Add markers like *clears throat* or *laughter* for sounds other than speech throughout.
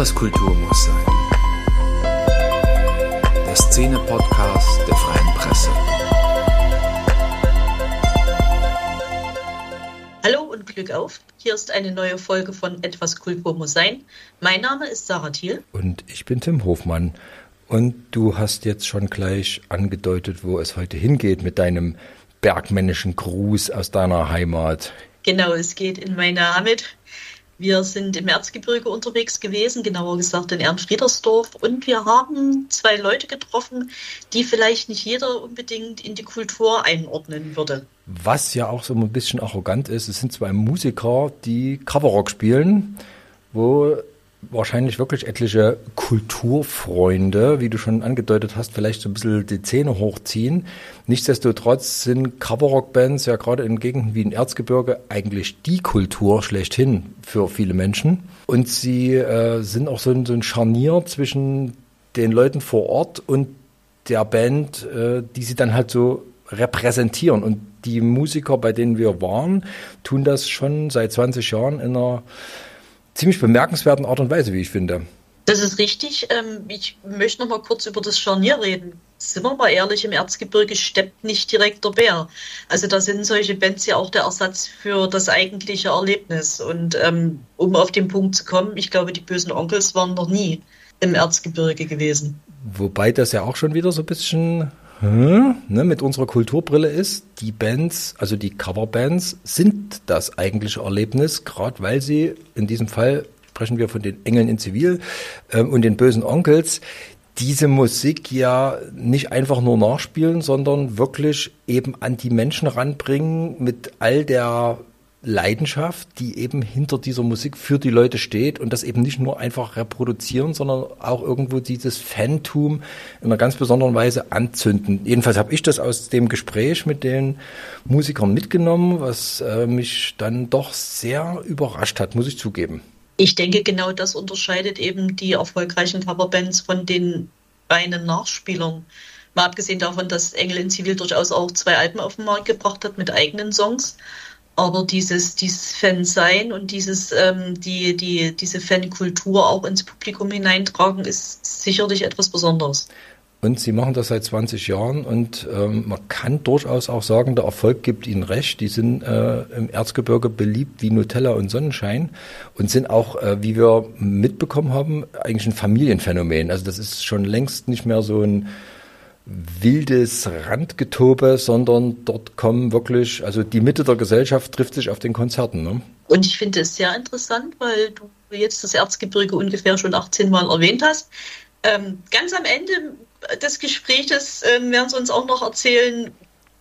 Etwas Kultur muss sein. Der Szene-Podcast der Freien Presse. Hallo und Glück auf. Hier ist eine neue Folge von Etwas Kultur muss sein. Mein Name ist Sarah Thiel. Und ich bin Tim Hofmann. Und du hast jetzt schon gleich angedeutet, wo es heute hingeht mit deinem bergmännischen Gruß aus deiner Heimat. Genau, es geht in meine Heimat. Wir sind im Erzgebirge unterwegs gewesen, genauer gesagt in Ehrenfriedersdorf. Und wir haben zwei Leute getroffen, die vielleicht nicht jeder unbedingt in die Kultur einordnen würde. Was ja auch so ein bisschen arrogant ist, es sind zwei Musiker, die Coverrock spielen, wo wahrscheinlich wirklich etliche Kulturfreunde, wie du schon angedeutet hast, vielleicht so ein bisschen die Zähne hochziehen. Nichtsdestotrotz sind Coverrock-Bands ja gerade in Gegenden wie in Erzgebirge eigentlich die Kultur schlechthin für viele Menschen. Und sie äh, sind auch so ein, so ein Scharnier zwischen den Leuten vor Ort und der Band, äh, die sie dann halt so repräsentieren. Und die Musiker, bei denen wir waren, tun das schon seit 20 Jahren in einer ziemlich bemerkenswerten Art und Weise, wie ich finde. Das ist richtig. Ähm, ich möchte noch mal kurz über das Scharnier reden. Sind wir mal ehrlich, im Erzgebirge steppt nicht direkt der Bär. Also da sind solche Bands ja auch der Ersatz für das eigentliche Erlebnis. Und ähm, um auf den Punkt zu kommen, ich glaube, die bösen Onkels waren noch nie im Erzgebirge gewesen. Wobei das ja auch schon wieder so ein bisschen hm, ne, mit unserer Kulturbrille ist, die Bands, also die Coverbands, sind das eigentliche Erlebnis, gerade weil sie in diesem Fall sprechen wir von den Engeln in Zivil ähm, und den bösen Onkels, diese Musik ja nicht einfach nur nachspielen, sondern wirklich eben an die Menschen ranbringen mit all der Leidenschaft, die eben hinter dieser Musik für die Leute steht und das eben nicht nur einfach reproduzieren, sondern auch irgendwo dieses Fantum in einer ganz besonderen Weise anzünden. Jedenfalls habe ich das aus dem Gespräch mit den Musikern mitgenommen, was äh, mich dann doch sehr überrascht hat, muss ich zugeben. Ich denke, genau das unterscheidet eben die erfolgreichen Coverbands von den reinen Nachspielern. Mal abgesehen davon, dass Engel in Zivil durchaus auch zwei Alben auf den Markt gebracht hat mit eigenen Songs. Aber dieses, dieses Fan-Sein und dieses, ähm, die, die, diese Fankultur auch ins Publikum hineintragen, ist sicherlich etwas Besonderes. Und sie machen das seit 20 Jahren und ähm, man kann durchaus auch sagen, der Erfolg gibt ihnen recht. Die sind äh, im Erzgebirge beliebt wie Nutella und Sonnenschein und sind auch, äh, wie wir mitbekommen haben, eigentlich ein Familienphänomen. Also das ist schon längst nicht mehr so ein wildes Randgetobe, sondern dort kommen wirklich, also die Mitte der Gesellschaft trifft sich auf den Konzerten. Ne? Und ich finde es sehr interessant, weil du jetzt das Erzgebirge ungefähr schon 18 Mal erwähnt hast. Ähm, ganz am Ende des Gesprächs äh, werden sie uns auch noch erzählen,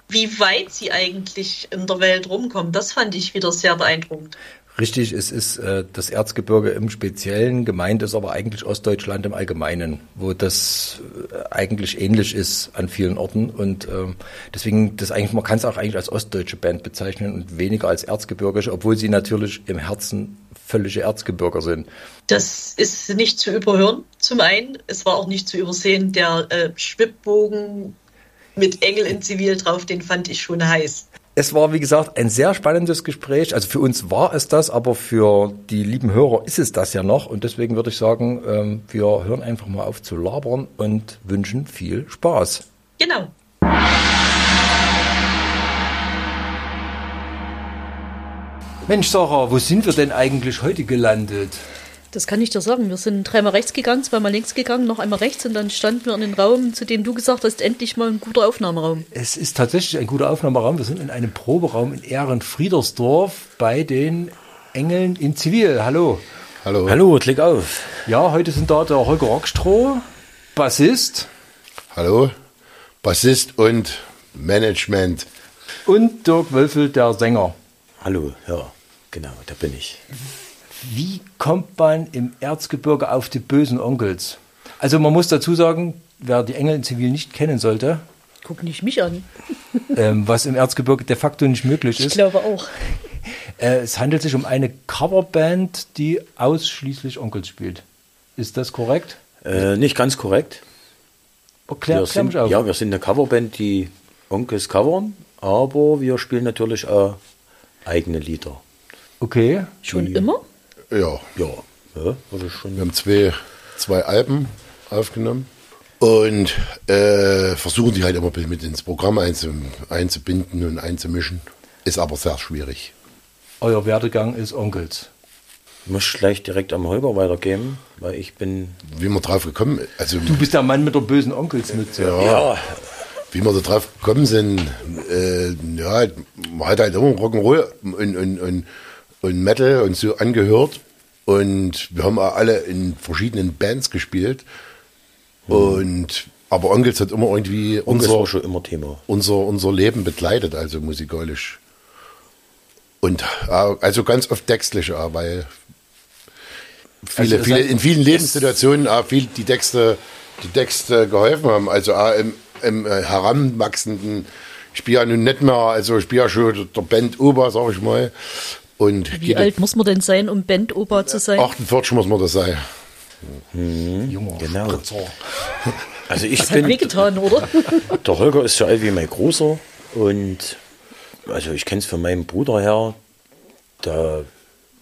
wie weit sie eigentlich in der Welt rumkommen. Das fand ich wieder sehr beeindruckend. Richtig, es ist äh, das Erzgebirge im Speziellen, gemeint ist aber eigentlich Ostdeutschland im Allgemeinen, wo das äh, eigentlich ähnlich ist an vielen Orten und ähm, deswegen das eigentlich man kann es auch eigentlich als ostdeutsche Band bezeichnen und weniger als erzgebirgische, obwohl sie natürlich im Herzen völlige Erzgebirger sind. Das ist nicht zu überhören. Zum einen, es war auch nicht zu übersehen, der äh, Schwibbogen mit Engel in Zivil drauf, den fand ich schon heiß. Es war, wie gesagt, ein sehr spannendes Gespräch. Also für uns war es das, aber für die lieben Hörer ist es das ja noch. Und deswegen würde ich sagen, ähm, wir hören einfach mal auf zu labern und wünschen viel Spaß. Genau. Mensch, Sarah, wo sind wir denn eigentlich heute gelandet? Das kann ich dir sagen. Wir sind dreimal rechts gegangen, zweimal links gegangen, noch einmal rechts und dann standen wir in den Raum, zu dem du gesagt hast, endlich mal ein guter Aufnahmeraum. Es ist tatsächlich ein guter Aufnahmeraum. Wir sind in einem Proberaum in Ehrenfriedersdorf bei den Engeln in Zivil. Hallo. Hallo. Hallo, klick auf. Ja, heute sind da der Holger Rockstroh, Bassist. Hallo. Bassist und Management. Und Dirk Wölfel, der Sänger. Hallo, ja, genau, da bin ich. Wie kommt man im Erzgebirge auf die bösen Onkels? Also man muss dazu sagen, wer die Engel in Zivil nicht kennen sollte, Guck nicht mich an. *laughs* ähm, was im Erzgebirge de facto nicht möglich ist. Ich glaube auch. *laughs* Äh, es handelt sich um eine Coverband, die ausschließlich Onkels spielt. Ist das korrekt? Äh, nicht ganz korrekt. Erklär, wir klär sind, mich auf. Ja, wir sind eine Coverband, die Onkels covern, aber wir spielen natürlich auch eigene Lieder. Okay. Schon Die- immer? Ja, Ja, Ja. Wir haben zwei, zwei Alben aufgenommen und äh, versuchen die halt immer ein bisschen mit ins Programm einzu, einzubinden und einzumischen. Ist aber sehr schwierig. Euer Werdegang ist Onkels. Ich muss gleich direkt am Holger weitergeben, weil ich bin. Wie wir drauf gekommen, also Du bist der Mann mit der bösen Onkelsmütze. ja, wie wir da drauf gekommen sind, äh, ja, man hat halt immer Rock'n'Roll und, und, und, und Metal und so angehört. Und wir haben auch alle in verschiedenen Bands gespielt. Und aber Onkels hat immer irgendwie Das unser, schon immer Thema. unser, unser Leben begleitet, also musikalisch. Und äh, also ganz oft textlich, weil viele, Also, viele, in vielen Lebenssituationen auch viel die Texte, die Texte geholfen haben. Also im, im äh, heranwachsenden, ich spiele ja nun nicht mehr, also ich spiele ja schon der Band Ober, sag ich mal. Und Wie alt muss man denn sein, um Band-Opa zu sein? 48 muss man das sein. Junger Genau. Spritzer. Also ich Das hat bin. wehgetan, oder? *laughs* Der Holger ist so alt wie mein Großer und also ich kenne es von meinem Bruder her, da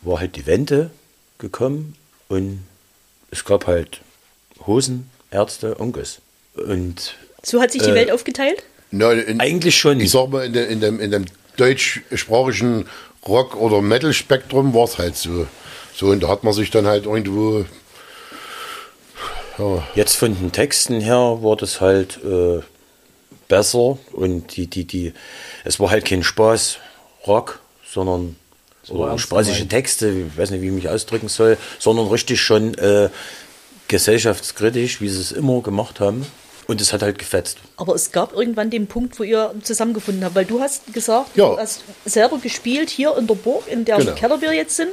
war halt die Wende gekommen und es gab halt Hosen, Ärzte, Onkels. Und So hat sich die Äh, Welt aufgeteilt? Na, in, eigentlich schon. Ich sag mal, in, der, in, dem, in dem deutschsprachigen Rock- oder Metal-Spektrum war es halt so. So, und da hat man sich dann halt irgendwo. Ja, Jetzt von den Texten her war das halt äh, besser und die, die, die, es war halt kein Spaß Rock, sondern oder spaßige. Texte, ich weiß nicht, wie ich mich ausdrücken soll, sondern richtig schon äh, gesellschaftskritisch, wie sie es immer gemacht haben. Und es hat halt gefetzt. Aber es gab irgendwann den Punkt, wo ihr zusammengefunden habt, weil du hast gesagt, Ja. du hast selber gespielt hier in der Burg, in der Genau. Keller wir jetzt sind.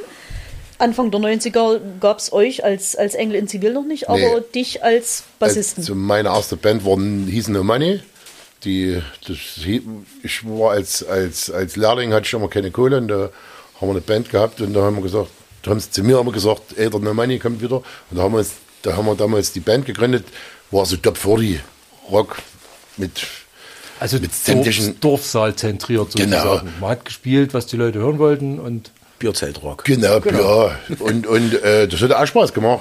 Anfang der 90er gab es euch als, als Engel in Zivil noch nicht, aber Nee. dich als Bassisten. Also meine erste Band war, hieß No Money. Die, das, ich war als, als, als Lehrling, hatte ich immer keine Kohle und da haben wir eine Band gehabt und da haben wir gesagt, da haben sie zu mir immer gesagt, ey, der No Money kommt wieder. Und da haben wir, da haben wir damals die Band gegründet, war so Top 40 Rock mit Also Mit Dorf, sämtlichen- Dorfsaal zentriert Genau. sozusagen. Man hat gespielt, was die Leute hören wollten und Bierzeltrock. Genau, ja. Und, und äh, das hat auch Spaß gemacht.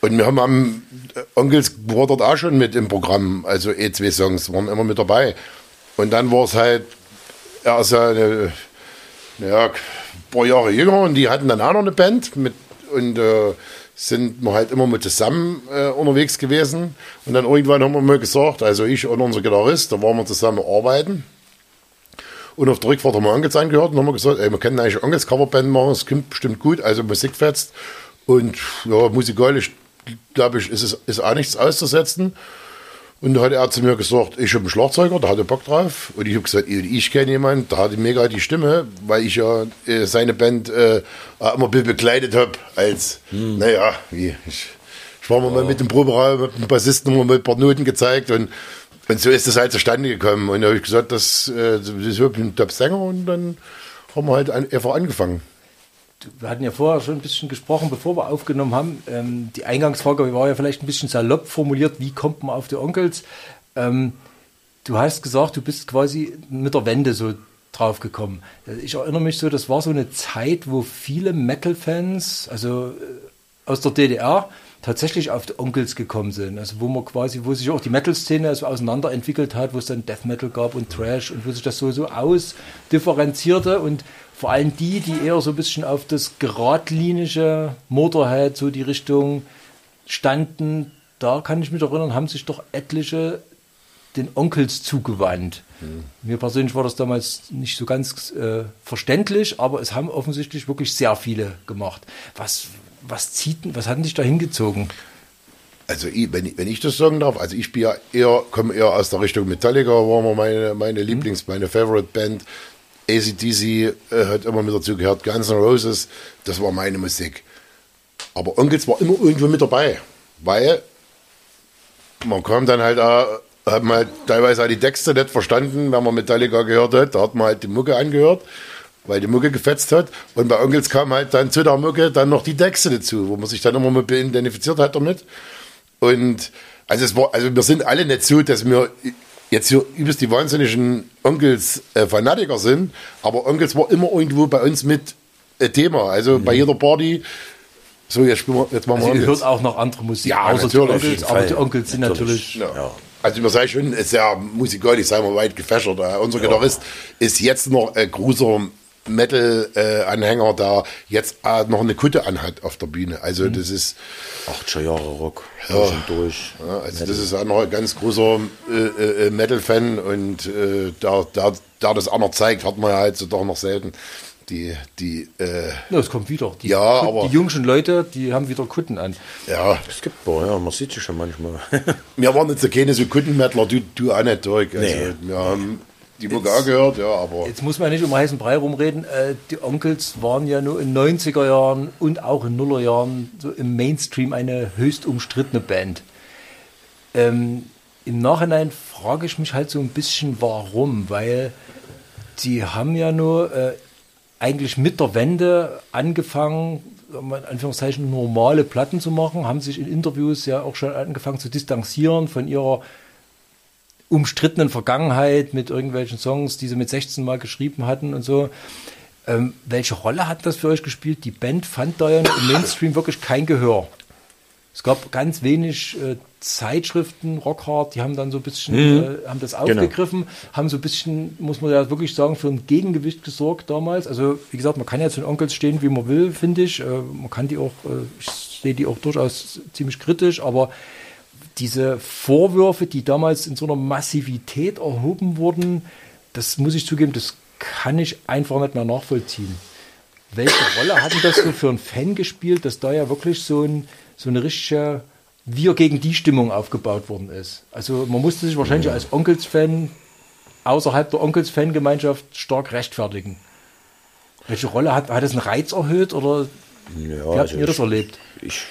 Und wir haben am äh, Onkels war dort auch schon mit im Programm, also eh zwei Songs waren immer mit dabei. Und dann war es halt, er ist ja eine, ja, ein paar Jahre jünger und die hatten dann auch noch eine Band mit und äh, sind wir halt immer mit zusammen äh, unterwegs gewesen. Und dann irgendwann haben wir mal gesagt, also ich und unser Gitarrist, da waren wir zusammen arbeiten. Und auf der Rückfahrt haben wir Onkels angehört und haben gesagt, ey, wir können eigentlich Onkels Coverband machen, es klingt bestimmt gut, also Musik fetzt. Und ja, musikalisch, glaube ich, ist es ist auch nichts auszusetzen. Und da hat er zu mir gesagt, ich habe einen Schlagzeuger, der hatte Bock drauf. Und ich habe gesagt, ich, kenne jemanden, der hatte mega die Stimme, weil ich ja äh, seine Band äh, immer begleitet habe. Als, naja, wie, ich, ich war mal mit dem Proberaum, mit dem Bassisten mal ein paar Noten gezeigt und, und so ist das halt zustande gekommen. Und da habe ich gesagt, das, äh, das ist wirklich ein Top-Sänger und dann haben wir halt einfach angefangen. Wir hatten ja vorher schon ein bisschen gesprochen, bevor wir aufgenommen haben. Ähm, die Eingangsfrage war ja vielleicht ein bisschen salopp formuliert, wie kommt man auf die Onkels? Ähm, du hast gesagt, du bist quasi mit der Wende so drauf gekommen. Ich erinnere mich so, das war so eine Zeit, wo viele Metal-Fans, also äh, aus der DDR, tatsächlich auf die Onkels gekommen sind. Also wo man quasi, wo sich auch die Metal-Szene also auseinanderentwickelt hat, wo es dann Death Metal gab und Trash und wo sich das so, so ausdifferenzierte und vor allem die, die eher so ein bisschen auf das geradlinige Motorhead, so die Richtung standen, da kann ich mich erinnern, haben sich doch etliche den Onkels zugewandt. Mir persönlich war das damals nicht so ganz äh, verständlich, aber es haben offensichtlich wirklich sehr viele gemacht. Was, was zieht, was hat dich da hingezogen? Also ich, wenn, ich, wenn ich das sagen darf, also ich bin ja eher, komme eher aus der Richtung Metallica, war mal meine, meine Lieblings-, meine Favorite Band. ACDC äh, hat immer mit dazu gehört, Guns N' Roses, das war meine Musik. Aber Onkels war immer irgendwo mit dabei, weil man kam dann halt auch, hat man halt teilweise auch die Texte nicht verstanden, wenn man Metallica gehört hat, da hat man halt die Mucke angehört, weil die Mucke gefetzt hat. Und bei Onkels kam halt dann zu der Mucke dann noch die Texte dazu, wo man sich dann immer mit identifiziert hat damit. Und also es war, also wir sind alle nicht so, dass wir jetzt hier übelst die wahnsinnigen Onkels äh, Fanatiker sind, aber Onkels war immer irgendwo bei uns mit äh, Thema. Also bei jeder Party So, jetzt, spielen wir, jetzt machen wir Also ihr Onkels. hört auch noch andere Musik, Ja, außer die natürlich, Onkels, aber die Onkels sind natürlich, Ja. Ja. Also man sagt schon, ist ja musikalisch, sagen wir weit gefächert. Äh, unser Gitarrist ist jetzt noch ein großer Metal-Anhänger, der jetzt äh, noch eine Kutte anhat auf der Bühne. Also Mhm. das ist, 80er Jahre Rock. Durch und durch. ja, also das ist auch noch ein ganz großer äh, äh, Metal-Fan und äh, da, da, da das auch noch zeigt, hat man ja halt so doch noch selten. Die, die, äh, ja, es kommt wieder. Die, Ja, Kut- aber- die jungen Leute, die haben wieder Kutten an. ja, Es gibt boah, ja, man sieht sie schon manchmal. wir waren jetzt keine so Kuttenmettler, du, du auch nicht, Dirk. Also, Nee. wir haben die Mucke auch gehört, ja, aber Jetzt muss man nicht um heißen Brei rumreden. Äh, die Onkels waren ja nur in 90er Jahren und auch in Nuller Jahren so im Mainstream eine höchst umstrittene Band. Ähm, Im Nachhinein frage ich mich halt so ein bisschen, warum, weil die haben ja nur äh, eigentlich mit der Wende angefangen, in Anführungszeichen normale Platten zu machen, haben sich in Interviews ja auch schon angefangen zu distanzieren von ihrer umstrittenen Vergangenheit mit irgendwelchen Songs, die sie mit 16 Mal geschrieben hatten und so. Ähm, welche Rolle hat das für euch gespielt? Die Band fand da ja im Mainstream wirklich kein Gehör. Es gab ganz wenig äh, Zeitschriften, Rockhard, die haben dann so ein bisschen, äh, haben das aufgegriffen, haben so ein bisschen, muss man ja wirklich sagen, für ein Gegengewicht gesorgt damals. Also wie gesagt, man kann ja zu den Onkels stehen, wie man will, finde ich. Äh, man kann die auch, äh, ich sehe die auch durchaus ziemlich kritisch, aber diese Vorwürfe, die damals in so einer Massivität erhoben wurden, das muss ich zugeben, das kann ich einfach nicht mehr nachvollziehen. Welche Rolle hat denn das so für einen Fan gespielt, dass da ja wirklich so, ein, so eine richtige Wir gegen die Stimmung aufgebaut worden ist? Also man musste sich wahrscheinlich als Onkels-Fan außerhalb der Onkels-Fangemeinschaft stark rechtfertigen. Welche Rolle hat, hat das einen Reiz erhöht oder Ja, wie habt also ihr das erlebt? ich,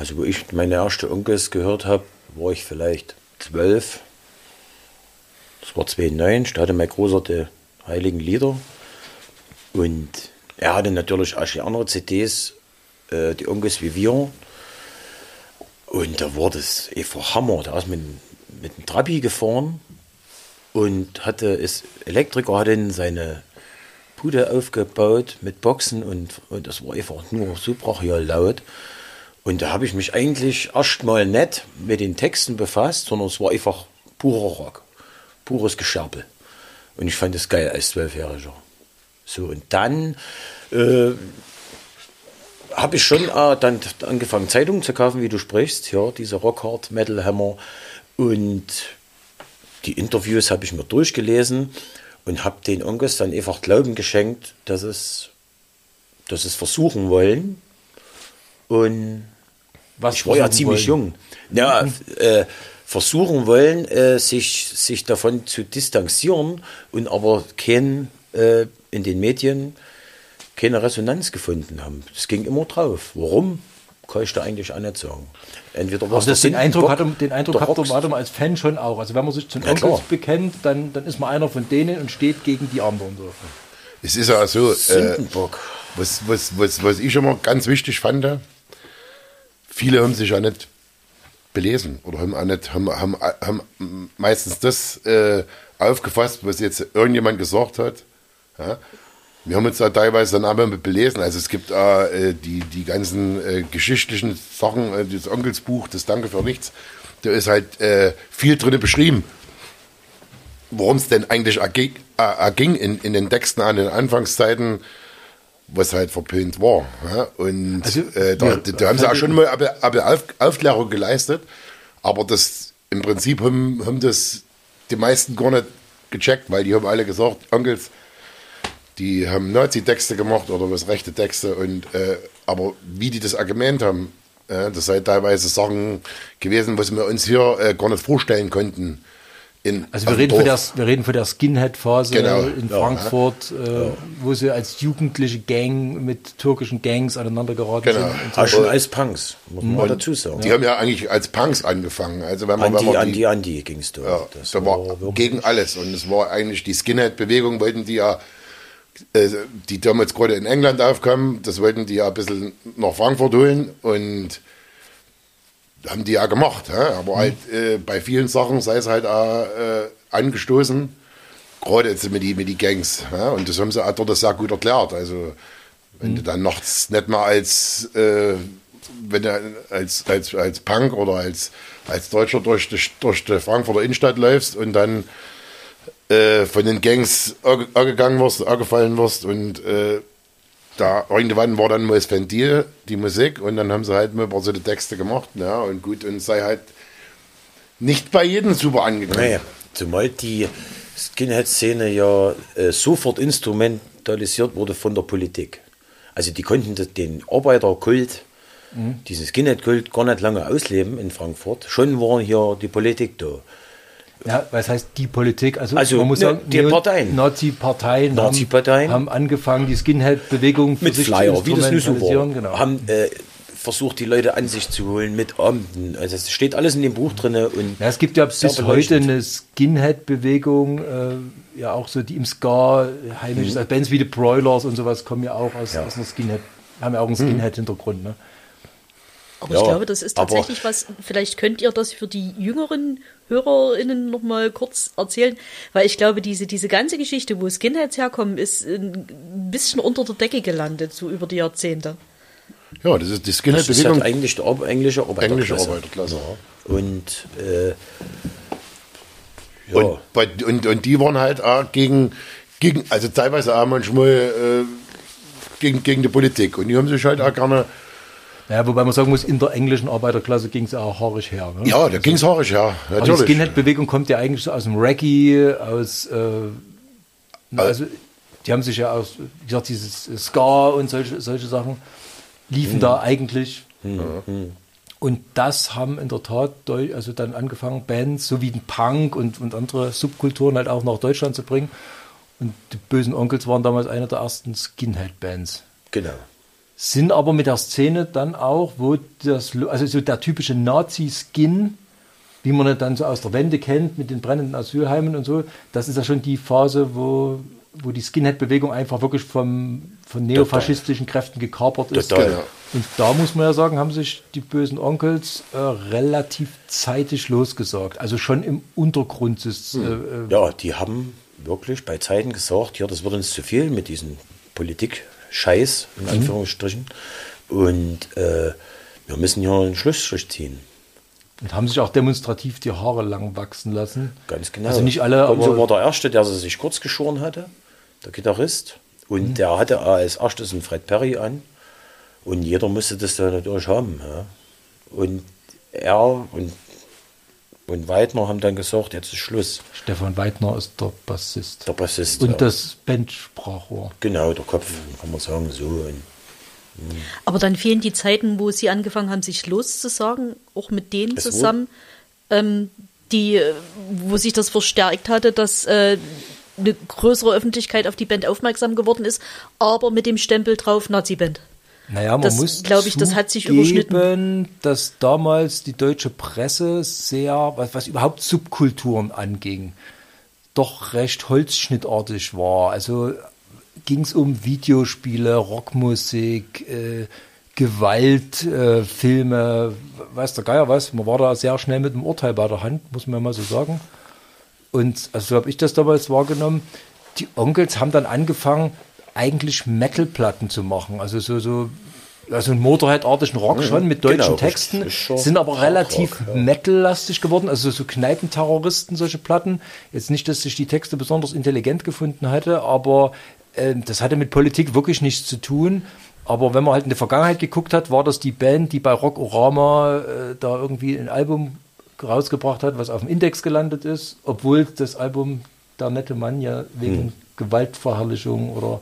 also wo ich meine erste Onkels gehört habe, war ich vielleicht zwölf. Das war 2009, da hatte mein Großer die Heiligen Lieder. Und er hatte natürlich auch die andere CDs, äh, die Onkels wie wir. Und da war das einfach Hammer. Da ist mit, mit dem Trabi gefahren und hatte, ist Elektriker, hat dann seine Bude aufgebaut mit Boxen und, und das war einfach nur so brachial laut. Und da habe ich mich eigentlich erstmal nicht mit den Texten befasst, sondern es war einfach purer Rock, pures Gescherbel. Und ich fand es geil als Zwölfjähriger. So, und dann äh, habe ich schon äh, dann angefangen, Zeitungen zu kaufen, wie du sprichst, ja, diese Rockhard, Metal Hammer. Und die Interviews habe ich mir durchgelesen und habe den Onkels dann einfach Glauben geschenkt, dass es, dass es versuchen wollen. Und Was ich war ja versuchen ziemlich wollen? jung. Ja, äh, versuchen wollen, äh, sich, sich davon zu distanzieren und aber kein, äh, in den Medien keine Resonanz gefunden haben. Das ging immer drauf. Warum? Kann ich da eigentlich auch nicht sagen. Entweder war Also das, den Eindruck, hatte, den Eindruck Rock, hatte man als Fan schon auch. Also wenn man sich zu den Ja, Onkels bekennt, dann, dann ist man einer von denen und steht gegen die anderen. So. es ist ja so, äh, was, was, was, was ich immer ganz wichtig fand, viele haben sich ja nicht belesen oder haben, auch nicht, haben, haben, haben meistens das äh, aufgefasst, was jetzt irgendjemand gesagt hat. Ja? Wir haben uns da teilweise dann aber mit belesen. Also es gibt äh, die, die ganzen äh, geschichtlichen Sachen, äh, das Onkelsbuch, das Danke für nichts, da ist halt äh, viel drin beschrieben worum es denn eigentlich erging, äh, in, in den Texten an den Anfangszeiten, was halt verpönt war. Ja? Und Also, äh, da, ja, da haben sie auch schon mal aber Auf, Aufklärung geleistet, aber das im Prinzip haben, haben das die meisten gar nicht gecheckt, weil die haben alle gesagt, Onkels, die haben Nazi-Texte gemacht oder was rechte Texte und äh, aber wie die das Argument haben, äh, das sei teilweise Sachen gewesen, was wir uns hier äh, gar nicht vorstellen konnten. In, Also wir reden, von der, Dorf. wir reden von der Skinhead-Phase Genau. in Ja. Frankfurt, äh, wo sie als jugendliche Gang mit türkischen Gangs aneinander geraten Genau. sind. Und so. Schon als Punks, muss man mal dazu sagen. Die haben ja eigentlich als Punks angefangen. Also wenn man, wenn Andi, man Andi, die, Andi ging es da. ja, Das da war wirklich- gegen alles und es war eigentlich die Skinhead-Bewegung wollten die ja, äh, die damals gerade in England aufkam, das wollten die ja ein bisschen nach Frankfurt holen und haben die ja gemacht. Ja? Aber halt äh, bei vielen Sachen sei es halt auch, äh, angestoßen, gerade jetzt mit die, mit die Gangs. Ja? Und das haben sie auch dort sehr gut erklärt. Also Wenn du dann nachts nicht mal als, äh, wenn du als, als, als Punk oder als, als Deutscher durch die, durch die Frankfurter Innenstadt läufst und dann äh, von den Gangs ange- angegangen wirst, angefallen wirst und äh, da irgendwann war dann mal das Ventil, die Musik und dann haben sie halt mal ein paar so die Texte gemacht, ja, und gut, und sei halt nicht bei jedem super angekommen. Naja, zumal die Skinhead-Szene ja äh, sofort instrumentalisiert wurde von der Politik. Also die konnten das- den Arbeiterkult, diesen Skinhead-Kult gar nicht lange ausleben in Frankfurt. Schon war hier die Politik da. Ja, was heißt die Politik? Also, Also, man muss ne, sagen, die Parteien. Nazi-Parteien Nazi-Parteien. haben, haben angefangen, die Skinhead-Bewegung Mit sich Flyer, zu wie das so war. Genau. Haben äh, versucht, die Leute an sich zu holen mit Amten. Also es steht alles in dem Buch drin. Und Ja, es gibt ja bis heute eine Skinhead-Bewegung, äh, ja auch so die im Ska heimisch ist. Also Bands wie die Broilers und sowas kommen ja auch aus, Mhm. Ja. Mhm. aus einer Skinhead, haben ja auch einen Skinhead-Hintergrund. Ne? Aber Ja, ich glaube, das ist tatsächlich was, vielleicht könnt ihr das für die jüngeren HörerInnen noch mal kurz erzählen, weil ich glaube, diese, diese ganze Geschichte, wo Skinheads herkommen, ist ein bisschen unter der Decke gelandet, so über die Jahrzehnte. Ja, das ist die das ist Skinhead-Bewegung. halt eigentlich die Ar englische Arbeiterklasse. Englische Arbeiterklasse. Und äh, ja, Und, bei, und, und die waren halt auch gegen, gegen also teilweise auch manchmal äh, gegen, gegen die Politik. Und die haben sich halt auch gerne, Ja, wobei man sagen muss, in der englischen Arbeiterklasse ging es ja auch haarig her. Ne? ja, da ging es haarig, ja, Aber die natürlich. Skinhead-Bewegung kommt ja eigentlich so aus dem Reggae, aus, äh, also die haben sich ja aus, wie gesagt, dieses Ska und solche, solche Sachen liefen da eigentlich. Und das haben in der Tat also dann angefangen, Bands so wie den Punk und, und andere Subkulturen halt auch nach Deutschland zu bringen. Und die bösen Onkels waren damals eine der ersten Skinhead-Bands genau. Sind aber mit der Szene dann auch, wo das, also so der typische Nazi-Skin, wie man ihn dann so aus der Wende kennt, mit den brennenden Asylheimen und so, das ist ja schon die Phase, wo, wo die Skinhead-Bewegung einfach wirklich vom, von neofaschistischen Kräften gekapert ist. Total, ja. Und da muss man ja sagen, haben sich die bösen Onkels äh, relativ zeitig losgesagt. Also schon im Untergrund. Ist, äh, äh, Ja, die haben wirklich bei Zeiten gesagt, ja, das wird uns zu viel mit diesem Politik-Scheiß, in Anführungsstrichen. Und äh, wir müssen hier einen Schlussstrich ziehen. und haben sich auch demonstrativ die Haare lang wachsen lassen. Ganz genau. Also nicht alle, Gonzo aber war der Erste, der sich kurz geschoren hatte, der Gitarrist. Und der hatte als erstes einen Fred Perry an. Und jeder musste das dann natürlich haben. Ja. Und er und, und Weidner haben dann gesagt, jetzt ist Schluss. Stefan Weidner ist der Bassist. Der Bassist. Und ja. das Bandsprachrohr. Genau, der Kopf, kann man sagen, so. Und Aber dann fehlen die Zeiten, wo sie angefangen haben, sich loszusagen, auch mit denen Es zusammen, ähm, die, äh, wo sich das verstärkt hatte, dass äh, eine größere Öffentlichkeit auf die Band aufmerksam geworden ist, aber mit dem Stempel drauf Nazi-Band. Naja, man Das, muss glaub ich, das hat sich zugeben, überschnitten. dass damals die deutsche Presse sehr, was, was überhaupt Subkulturen anging, doch recht holzschnittartig war. Also ging es um Videospiele, Rockmusik, äh, Gewalt, äh, weiß der Geier was. Man war da sehr schnell mit dem Urteil bei der Hand, muss man mal so sagen. Und also so habe ich das damals wahrgenommen. Die Onkels haben dann angefangen, eigentlich Metal-Platten zu machen. Also so, so also einen Motorhead-artigen Rock schon mit deutschen genau, Texten, sind aber relativ ja. Metal-lastig geworden, also so Kneipenterroristen, solche Platten. Jetzt nicht, dass ich die Texte besonders intelligent gefunden hatte, aber äh, das hatte mit Politik wirklich nichts zu tun. Aber wenn man halt in die Vergangenheit geguckt hat, war das die Band, die bei Rockorama äh, da irgendwie ein Album rausgebracht hat, was auf dem Index gelandet ist, obwohl das Album Der nette Mann ja wegen Hm. Gewaltverherrlichung oder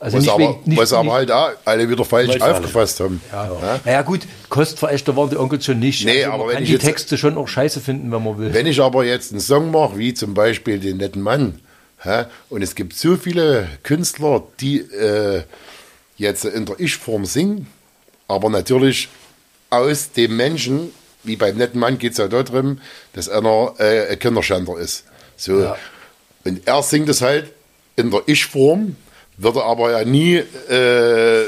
also was nicht aber, wegen, nicht, was aber halt auch alle wieder falsch aufgefasst haben. ja. Naja gut, Kostverächter waren die Onkels schon nicht. Nee, also aber man wenn kann ich die jetzt- Texte schon auch scheiße finden, wenn man will. Wenn ich aber jetzt einen Song mache, wie zum Beispiel den netten Mann, hä, und es gibt so viele Künstler, die äh, jetzt in der Ich-Form singen, aber natürlich aus dem Menschen, wie beim netten Mann geht es ja darum, dass einer äh, ein Kinderschänder ist. So. Ja. Und er singt es halt in der Ich-Form, würde aber ja nie äh,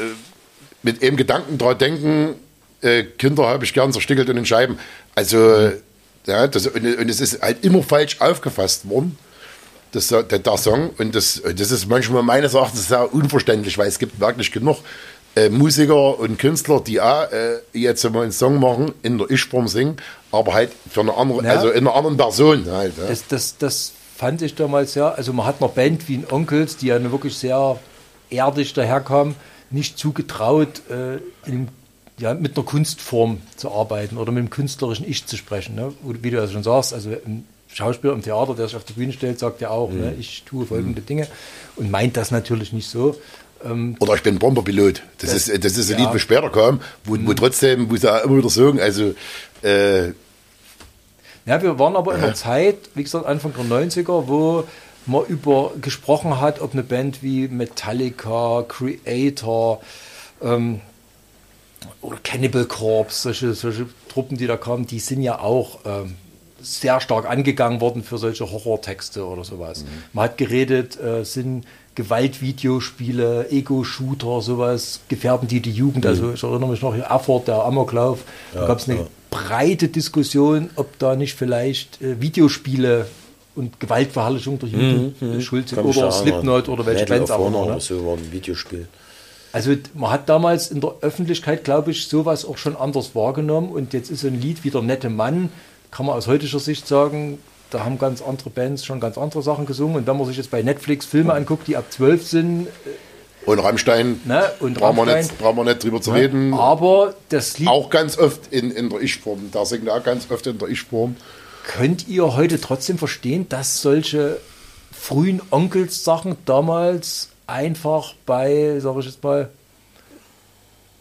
mit einem Gedanken dran denken, äh, Kinder habe ich gern zerstückelt in den Scheiben. Also, ja, das, und, und es ist halt immer falsch aufgefasst worden. das, der, der Song. Und das, das ist manchmal meines Erachtens sehr unverständlich, weil es gibt wirklich genug äh, Musiker und Künstler, die auch äh, jetzt mal einen Song machen, in der Ich-Form singen, aber halt für eine andere, Ja. also in einer anderen Person halt. Ja. Das, das, das fand ich damals ja, also man hat einer Band wie ein Onkels, die ja wirklich sehr erdig daherkam, nicht zugetraut, äh, in, ja, mit einer Kunstform zu arbeiten oder mit dem künstlerischen Ich zu sprechen. Ne? Wie du ja schon sagst, also ein Schauspieler im Theater, der sich auf die Bühne stellt, sagt ja auch, ne, ich tue folgende Dinge und meint das natürlich nicht so. Ähm, Oder ich bin Bomberpilot. Das, Das- ist, das ist ein ja. Lied, was später kam, wo, wo trotzdem, wo sie auch immer wieder sagen, also äh, Ja, wir waren aber in einer Zeit, wie gesagt, Anfang der 90er, wo man über gesprochen hat, ob eine Band wie Metallica, Creator ähm, oder Cannibal Corpse, solche, solche Truppen, die da kamen, die sind ja auch ähm, sehr stark angegangen worden für solche Horrortexte oder sowas. Man hat geredet, äh, sind Gewaltvideospiele, Ego-Shooter, sowas, gefährden die die Jugend. Also ich erinnere mich noch, Erfurt, der Amoklauf, da gab es eine ja. breite Diskussion, ob da nicht vielleicht äh, Videospiele und Gewaltverherrlichung der Jugend äh, schuld sind oder. Slipknot oder welche Bands auch immer. Ne? so war ein Videospiel. Also man hat damals in der Öffentlichkeit, glaube ich, sowas auch schon anders wahrgenommen und jetzt ist so ein Lied wie der nette Mann, kann man aus heutiger Sicht sagen, da haben ganz andere Bands schon ganz andere Sachen gesungen und wenn man sich jetzt bei Netflix Filme anguckt, die ab 12 sind, und Rammstein, ne, und brauchen, wir Rammstein, nicht, brauchen wir nicht drüber zu reden. aber das Lied Auch ganz oft in, in der Ich-Form. Da singt er auch ganz oft in der Ich-Form. Könnt ihr heute trotzdem verstehen, dass solche frühen Onkels-Sachen damals einfach bei, sag ich jetzt mal,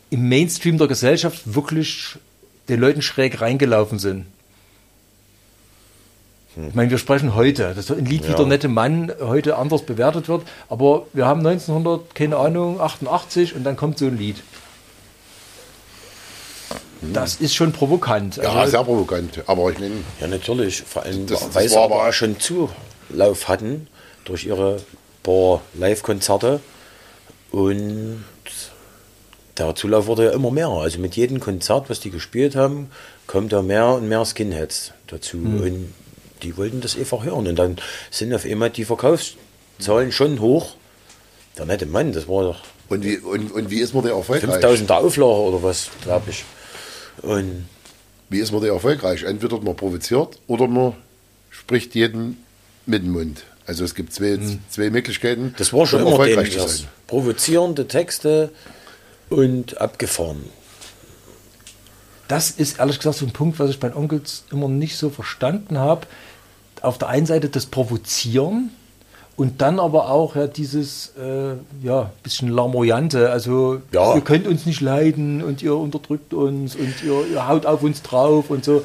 im Mainstream der Gesellschaft wirklich den Leuten schräg reingelaufen sind? Ich meine, wir sprechen heute, dass ein Lied wie Ja. der nette Mann heute anders bewertet wird, aber wir haben 1900, keine Ahnung, 88 und dann kommt so ein Lied. Das ist schon provokant. Ja, Also- sehr provokant. Aber ich meine, Ja, natürlich. Vor allem, Das- das weil sie war aber aber- auch schon Zulauf hatten durch ihre paar Live-Konzerte. Und der Zulauf wurde ja immer mehr. Also mit jedem Konzert, was die gespielt haben, kommt da mehr und mehr Skinheads dazu. Hm. Und die wollten das einfach hören. Und dann sind auf einmal die Verkaufszahlen schon hoch. Der nette Mann, das war doch und wie, und, und wie ist man der erfolgreich? 5000er Auflage oder was, glaube ich. Und Wie ist man der erfolgreich? Entweder man provoziert oder man spricht jeden mit dem Mund. Also es gibt zwei, zwei Möglichkeiten, Hm. Das war schon um immer erfolgreich zu sein. provozierende Texte und abgefahren. das ist ehrlich gesagt so ein Punkt, was ich bei Onkels immer nicht so verstanden habe. Auf der einen Seite das Provozieren und dann aber auch ja, dieses äh, ja, bisschen Lamoyante. Also Ja. ihr könnt uns nicht leiden und ihr unterdrückt uns und ihr, ihr haut auf uns drauf und so.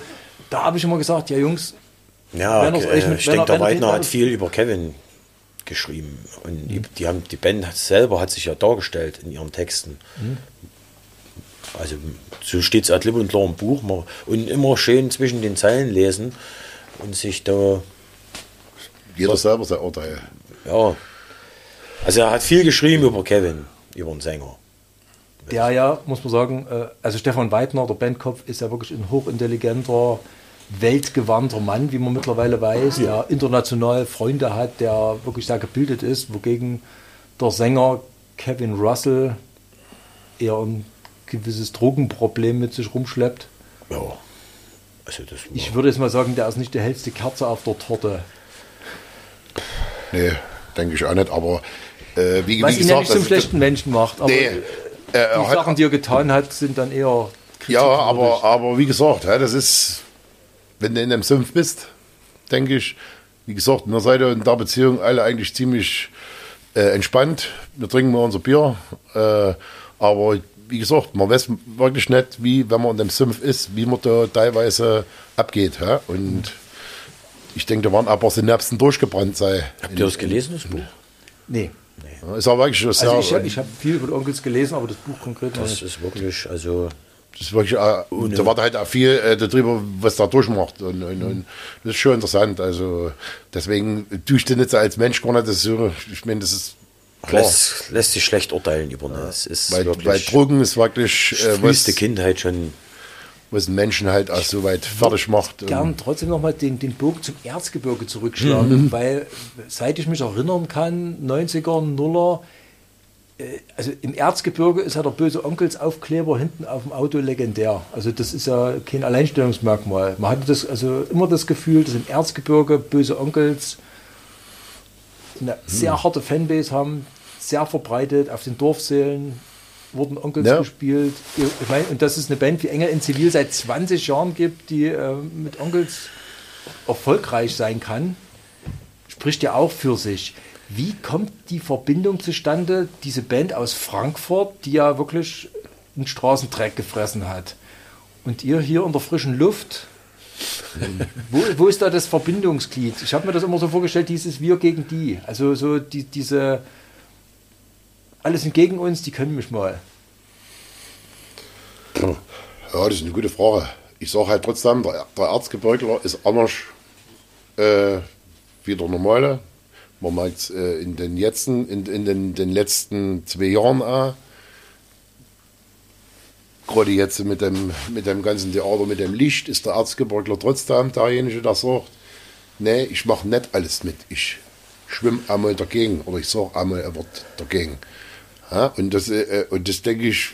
Da habe ich immer gesagt, ja Jungs, Ja, Wenn er's euch äh, mit- ich denke, er- der er- Weidner hat viel über Kevin geschrieben. Und die, die, haben, die Band selber hat sich ja dargestellt in ihren Texten. Also so steht es ad lib und klar im Buch. Und immer schön zwischen den Zeilen lesen und sich da, Jeder selber sein Urteil. ja. Also er hat viel geschrieben über Kevin, über den Sänger. der ja, muss man sagen, äh, also Stefan Weidner, der Bandkopf, ist ja wirklich ein hochintelligenter, weltgewandter Mann, wie man mittlerweile weiß, der international Freunde hat, der wirklich sehr gebildet ist, wogegen der Sänger Kevin Russell eher ein gewisses Drogenproblem mit sich rumschleppt. Ja. Also Ich würde jetzt mal sagen, der ist nicht die hellste Kerze auf der Torte. Nee, denke ich auch nicht. Aber äh, wie, Was wie ihn ja gesagt, nicht zum das- schlechten Menschen macht, aber Nee, äh, die Sachen, die er getan hat, sind dann eher Ja, aber, aber wie gesagt, ja, das ist, wenn du in einem Sumpf bist, denke ich, wie gesagt, wir seid ja in der Beziehung alle eigentlich ziemlich äh, entspannt. Wir trinken mal unser Bier. Äh, aber wie gesagt, man weiß wirklich nicht, wie, wenn man in dem Sumpf ist, wie man da teilweise abgeht. Ja? Und ich denke, da waren aber Synapsen durchgebrannt sei. Habt ihr das gelesen, das Buch? Nee. Ja, Ist aber wirklich schon sehr, Also ich, ich habe viel über Onkels gelesen, aber das Buch konkret Das nicht. ist wirklich, also Das ist wirklich, äh, da war halt auch viel äh, darüber, was da durchmacht. Und, und, und das ist schon interessant. Also deswegen tue ich den jetzt als Mensch gar nicht. Das ich meine, das ist. Lässt, lässt sich schlecht urteilen über das. Es ist Weil, wirklich weil Drogen ist wirklich äh, früheste was, Kindheit schon. was einen Menschen halt auch so weit fertig macht. Gern trotzdem nochmal den, den Bogen zum Erzgebirge zurückschlagen, weil seit ich mich erinnern kann, 90er, Nuller, äh, also im Erzgebirge ist ja der böse Onkelsaufkleber hinten auf dem Auto legendär. Also das ist ja kein Alleinstellungsmerkmal. Man hatte das also immer das Gefühl, dass im Erzgebirge böse Onkels eine sehr harte Fanbase haben, sehr verbreitet auf den Dorfsälen wurden Onkels Ja. gespielt. Ich meine, und das ist eine Band wie Engel in Zivil seit 20 Jahren gibt, die äh, mit Onkels erfolgreich sein kann, spricht ja auch für sich. Wie kommt die Verbindung zustande, diese Band aus Frankfurt, die ja wirklich einen Straßendreck gefressen hat? Und ihr hier in der frischen Luft, wo, wo ist da das Verbindungsglied? Ich habe mir das immer so vorgestellt, dieses Wir gegen die. Also so die, diese, alle sind gegen uns, die können mich mal. Ja, das ist eine gute Frage. Ich sage halt trotzdem, der, der Erzgebirgler ist anders äh, wie der normale. Man merkt es äh, in, den, jetzen, in, in den, den letzten zwei Jahren auch. Gerade jetzt mit dem, mit dem ganzen Theater, mit dem Licht, ist der Erzgebirgler trotzdem derjenige, der sagt, nee, ich mache nicht alles mit. Ich schwimme einmal dagegen oder ich sage einmal ein Wort dagegen. Ja, und, das, äh, und das denke ich,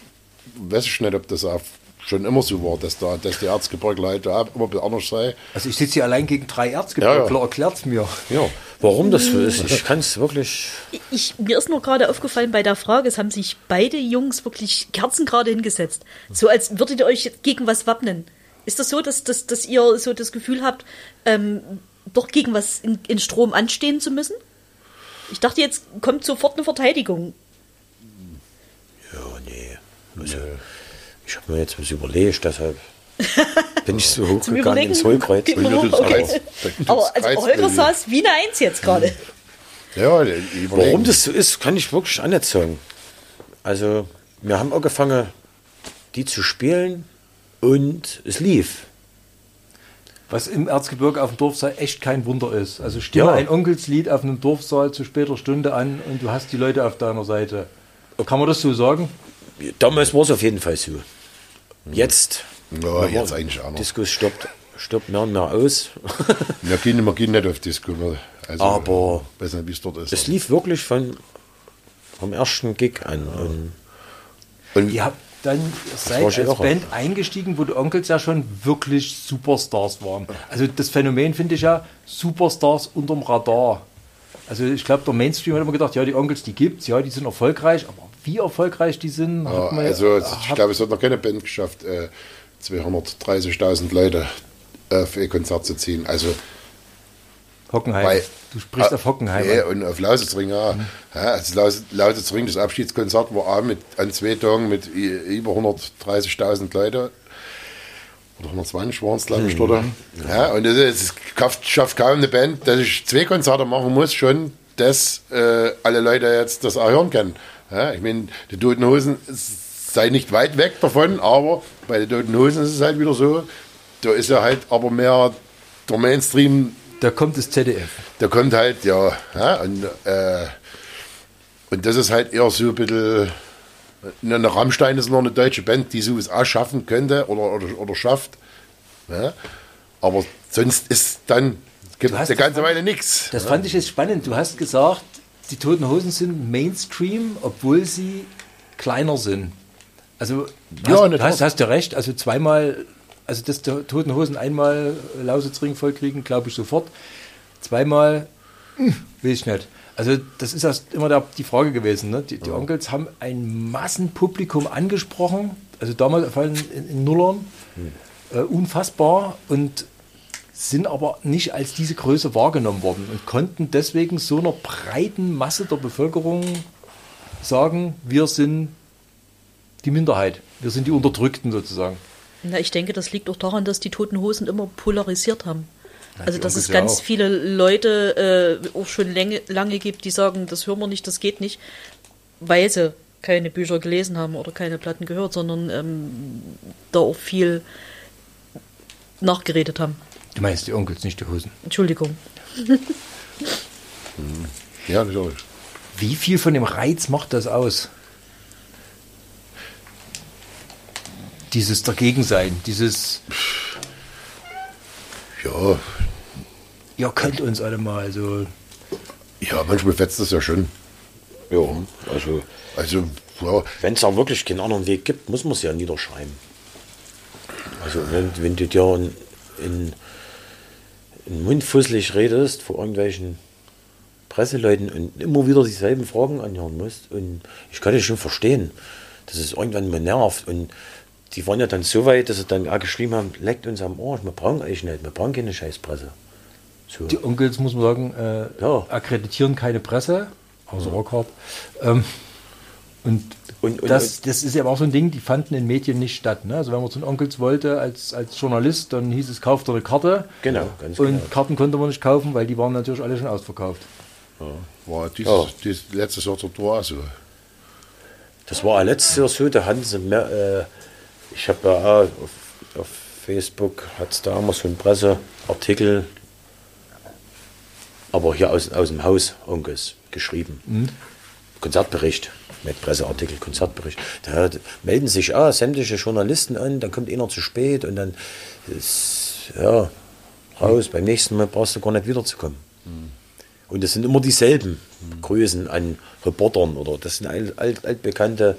weiß ich nicht, ob das auch schon immer so war, dass, da, dass die Erzgebirgler halt auch immer anders sei. Also ich sitze hier allein gegen drei Erzgebirgler, Ja, ja. erklärt's mir. Ja, warum das so ist, ich kann es wirklich. Ich, mir ist nur gerade aufgefallen bei der Frage, es haben sich beide Jungs wirklich Kerzen gerade hingesetzt. So als würdet ihr euch gegen was wappnen. Ist das so, dass, dass, dass ihr so das Gefühl habt, ähm, doch gegen was in, in Strom anstehen zu müssen? Ich dachte, jetzt kommt sofort eine Verteidigung. Ja, nee. Also, Ich habe mir jetzt was überlegt, deshalb *laughs* bin ich so hochgegangen ins Hohlkreuz. Genau, das okay. Kreuz- das Aber also Kreuz Holger saß wie eine Eins jetzt gerade. Ja. Warum das so ist, kann ich wirklich auch nicht sagen. Also, wir haben angefangen, die zu spielen und es lief. Was im Erzgebirge auf dem Dorfsaal echt kein Wunder ist. Also stimme Ja. ein Onkelslied auf einem Dorfsaal zu später Stunde an und du hast die Leute auf deiner Seite. Kann man das so sagen? Damals war es auf jeden Fall so. Jetzt, Ja, jetzt eigentlich auch noch. Diskus stoppt, stoppt mehr und mehr aus. *laughs* Wir gehen, wir gehen nicht auf Disco. Also, Aber- weiß nicht, wie es dort ist. es lief wirklich von, vom ersten Gig an. Und Und Ihr habt dann seid als irre. Band eingestiegen, wo die Onkels ja schon wirklich Superstars waren. Also das Phänomen finde ich ja Superstars unterm Radar. Also ich glaube, der Mainstream hat immer gedacht, ja, die Onkels, die gibt's, ja, die sind erfolgreich, aber wie erfolgreich die sind, ja, hat man also, ich hat- glaube, es hat noch keine Band geschafft, äh, 230.000 Leute auf ihr Konzert zu ziehen. Also, Hockenheim. Weil- du sprichst Ah, auf Hockenheim. Ja, an. und auf Lausitzring, ja. ja also Laus- Lausitzring, das Abschiedskonzert war auch mit, an zwei Tagen mit über 130.000 Leute. Oder 120 waren es, glaube ich, oder? Ja, und das, ist, es schafft, kaum eine Band, dass ich zwei Konzerte machen muss, schon, dass äh, alle Leute jetzt das auch hören können. Ja, ich meine, die Toten Hosen es sei nicht weit weg davon, aber bei den Toten Hosen ist es halt wieder so, da ist ja halt aber mehr der Mainstream Da kommt das ZDF. da kommt halt, ja, ja und, äh, und das ist halt eher so ein bisschen, ne, eine Rammstein ist noch eine deutsche Band, die sowas auch schaffen könnte oder, oder, oder schafft. Ja? Aber sonst ist dann, gibt es eine ganze Weile nichts. Das fand ich jetzt spannend. Du hast gesagt, die Toten Hosen sind Mainstream, obwohl sie kleiner sind. Also Ja, hast, hast, hast du recht. Also zweimal, also dass die Toten Hosen einmal Lausitzring vollkriegen, glaube ich sofort. Zweimal, hm, will ich nicht. Also das ist erst immer der, die Frage gewesen. Ne? Die, die Onkels haben ein Massenpublikum angesprochen. Also damals vor allem in, in Nullern. Äh, unfassbar. Und sind aber nicht als diese Größe wahrgenommen worden und konnten deswegen so einer breiten Masse der Bevölkerung sagen, wir sind die Minderheit, wir sind die Unterdrückten sozusagen. Na, ich denke, das liegt auch daran, dass die Toten Hosen immer polarisiert haben. Also, dass es ganz auch. viele Leute äh, auch schon lange, lange gibt, die sagen, das hören wir nicht, das geht nicht, weil sie keine Bücher gelesen haben oder keine Platten gehört, sondern ähm, da auch viel nachgeredet haben. Du meinst die Onkels, nicht die Hosen. Entschuldigung. *laughs* Ja, natürlich. Wie viel von dem Reiz macht das aus? Dieses Dagegensein, dieses, Ja, ihr könnt uns alle mal so. ja, manchmal fetzt das ja schon. Ja, also Also, ja, wenn es auch wirklich keinen anderen Weg gibt, muss man es ja niederschreiben. Also wenn, wenn du dir in, in, in den Mund fusselig redest vor irgendwelchen Presseleuten und immer wieder dieselben Fragen anhören musst. Und ich kann das schon verstehen, dass es irgendwann mal nervt. Und die waren ja dann so weit, dass sie dann auch geschrieben haben, leckt uns am Arsch, wir brauchen euch nicht, wir brauchen keine Scheißpresse. So. Die Onkels, muss man sagen, äh, Ja. akkreditieren keine Presse, außer Rockhart. Ähm, und, Und- und- das, das ist ja aber auch so ein Ding, die fanden in Medien nicht statt. Ne? Also wenn man zu den Onkels wollte als, als Journalist, dann hieß es, kauft eine Karte. Genau, ganz Und genau. Karten konnte man nicht kaufen, weil die waren natürlich alle schon ausverkauft. war dies, Ja. dies letztes Jahr zur so. Das war letztes Jahr so, da hatten sie mehr, äh, ich habe ja auch auf, auf Facebook, hat es da immer so einen Presseartikel, aber hier aus, aus dem Haus Onkels geschrieben. Konzertbericht, mit Presseartikel, Konzertbericht. Da melden sich ah, sämtliche Journalisten an, dann kommt einer zu spät und dann ist, ja, raus, beim nächsten Mal brauchst du gar nicht wiederzukommen. Und das sind immer dieselben Größen an Reportern oder das sind alt, alt, altbekannte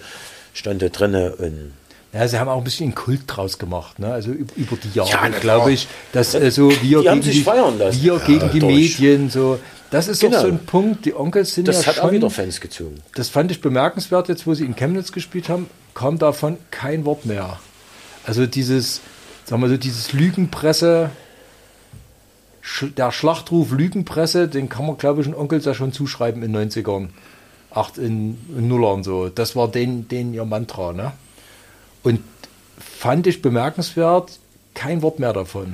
Stande drinne und Ja, sie haben auch ein bisschen einen Kult draus gemacht, ne? Also üb- über die Jahre, Ja, glaube ich, dass äh, so wir Die haben gegen sich die, feiern lassen. wir Ja, gegen die durch. Medien, so. Das ist Genau. doch so ein Punkt. Die Onkels sind das ja hat auch schon, wieder Fans gezogen. das fand ich bemerkenswert, jetzt wo sie in Chemnitz gespielt haben, kam davon kein Wort mehr. Also dieses, sagen wir so, dieses Lügenpresse, der Schlachtruf Lügenpresse, den kann man, glaube ich, den Onkels ja schon zuschreiben in den 90ern. Acht in, in Nullern so. Das war den, den ihr Mantra, ne? Und fand ich bemerkenswert, kein Wort mehr davon.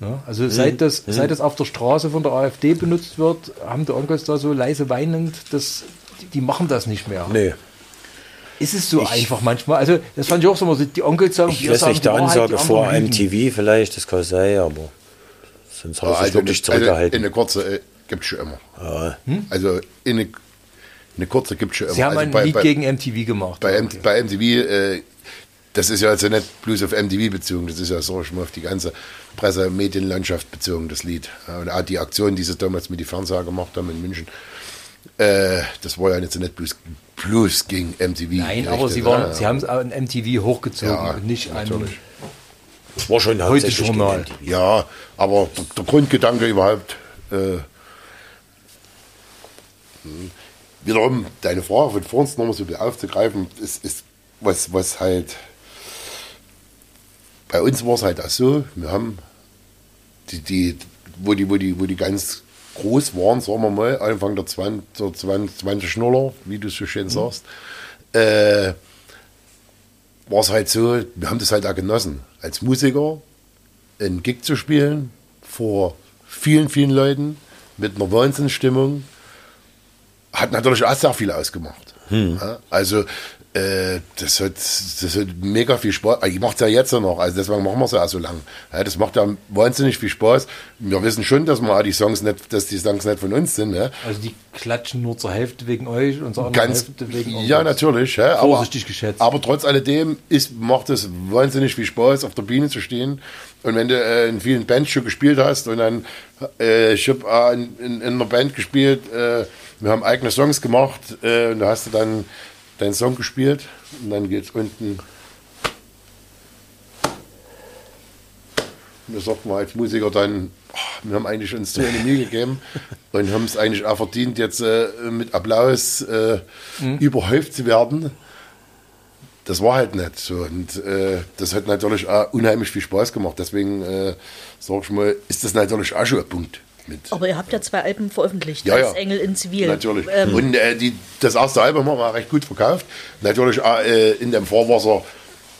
Ne? Also seit das, seit das auf der Straße von der AfD benutzt wird, haben die Onkels da so leise weinend, das, die, die machen das nicht mehr. Nee. Ist es so einfach manchmal? Also das fand ich auch so, mal so, die Onkels sagen, Ich wir weiß sagen nicht, die der Ansage vor lügen. MTV vielleicht, das kann sein, aber sonst haben sie sich Also, wirklich eine, zurückgehalten. eine kurze äh, gibt es schon immer. Also eine, eine kurze gibt es schon immer. Sie haben also ein Lied gegen MTV gemacht. bei, Okay. bei MTV, äh, das ist ja also nicht bloß auf MTV bezogen, das ist ja so schon mal auf die ganze Presse- und Medienlandschaft bezogen, das Lied. Und auch die Aktion, die sie damals mit die Fernseher gemacht haben in München, äh, das war ja jetzt nicht bloß, bloß gegen MTV. Nein, aber sie, waren, ja. sie haben es an MTV hochgezogen Ja, und nicht an natürlich. Das war schon heute Journal. Ja, aber der, der Grundgedanke überhaupt, äh, hm, wiederum deine Frage von vorhin nochmal so aufzugreifen, ist, ist was, was halt, bei uns war es halt auch so, wir haben die, die, wo die, wo die, wo die ganz groß waren, sagen wir mal, Anfang der 20, der 20, 20 Nuller, wie du so schön sagst, äh, war es halt so, wir haben das halt auch genossen, als Musiker einen Gig zu spielen vor vielen, vielen Leuten mit einer Wahnsinnsstimmung, hat natürlich auch sehr viel ausgemacht. Ja, also äh, das, hat, das hat mega viel Spaß. Ich mache es ja jetzt noch, also deswegen machen wir es ja auch so lang. Ja, das macht ja wahnsinnig viel Spaß. Wir wissen schon, dass wir die Songs nicht, dass die Songs nicht von uns sind. Ne? Also die klatschen nur zur Hälfte wegen euch und zur anderen Ganz, Hälfte wegen ja, Onkels. natürlich. Ja, aber, Vorsichtig geschätzt. Aber trotz alledem ist, macht es wahnsinnig viel Spaß, auf der Bühne zu stehen. Und wenn du äh, in vielen Bands schon gespielt hast und dann, äh, ich habe äh, in, in, in einer Band gespielt, äh, wir haben eigene Songs gemacht äh, und da hast du dann deinen Song gespielt und dann geht's unten. Und da sagt man als Musiker dann, "Ah, wir haben eigentlich uns eine Mühe gegeben *laughs* und haben es eigentlich auch verdient, jetzt äh, mit Applaus äh, überhäuft zu werden. Das war halt nicht so. Und äh, das hat natürlich auch unheimlich viel Spaß gemacht. Deswegen, äh, sag ich mal, ist das natürlich auch schon ein Punkt. Aber ihr habt ja zwei Alben veröffentlicht, Ja, als ja. Engel in Zivil. Natürlich. Ähm, Und äh, die, das erste Album haben wir recht gut verkauft. Natürlich auch äh, in dem Vorwasser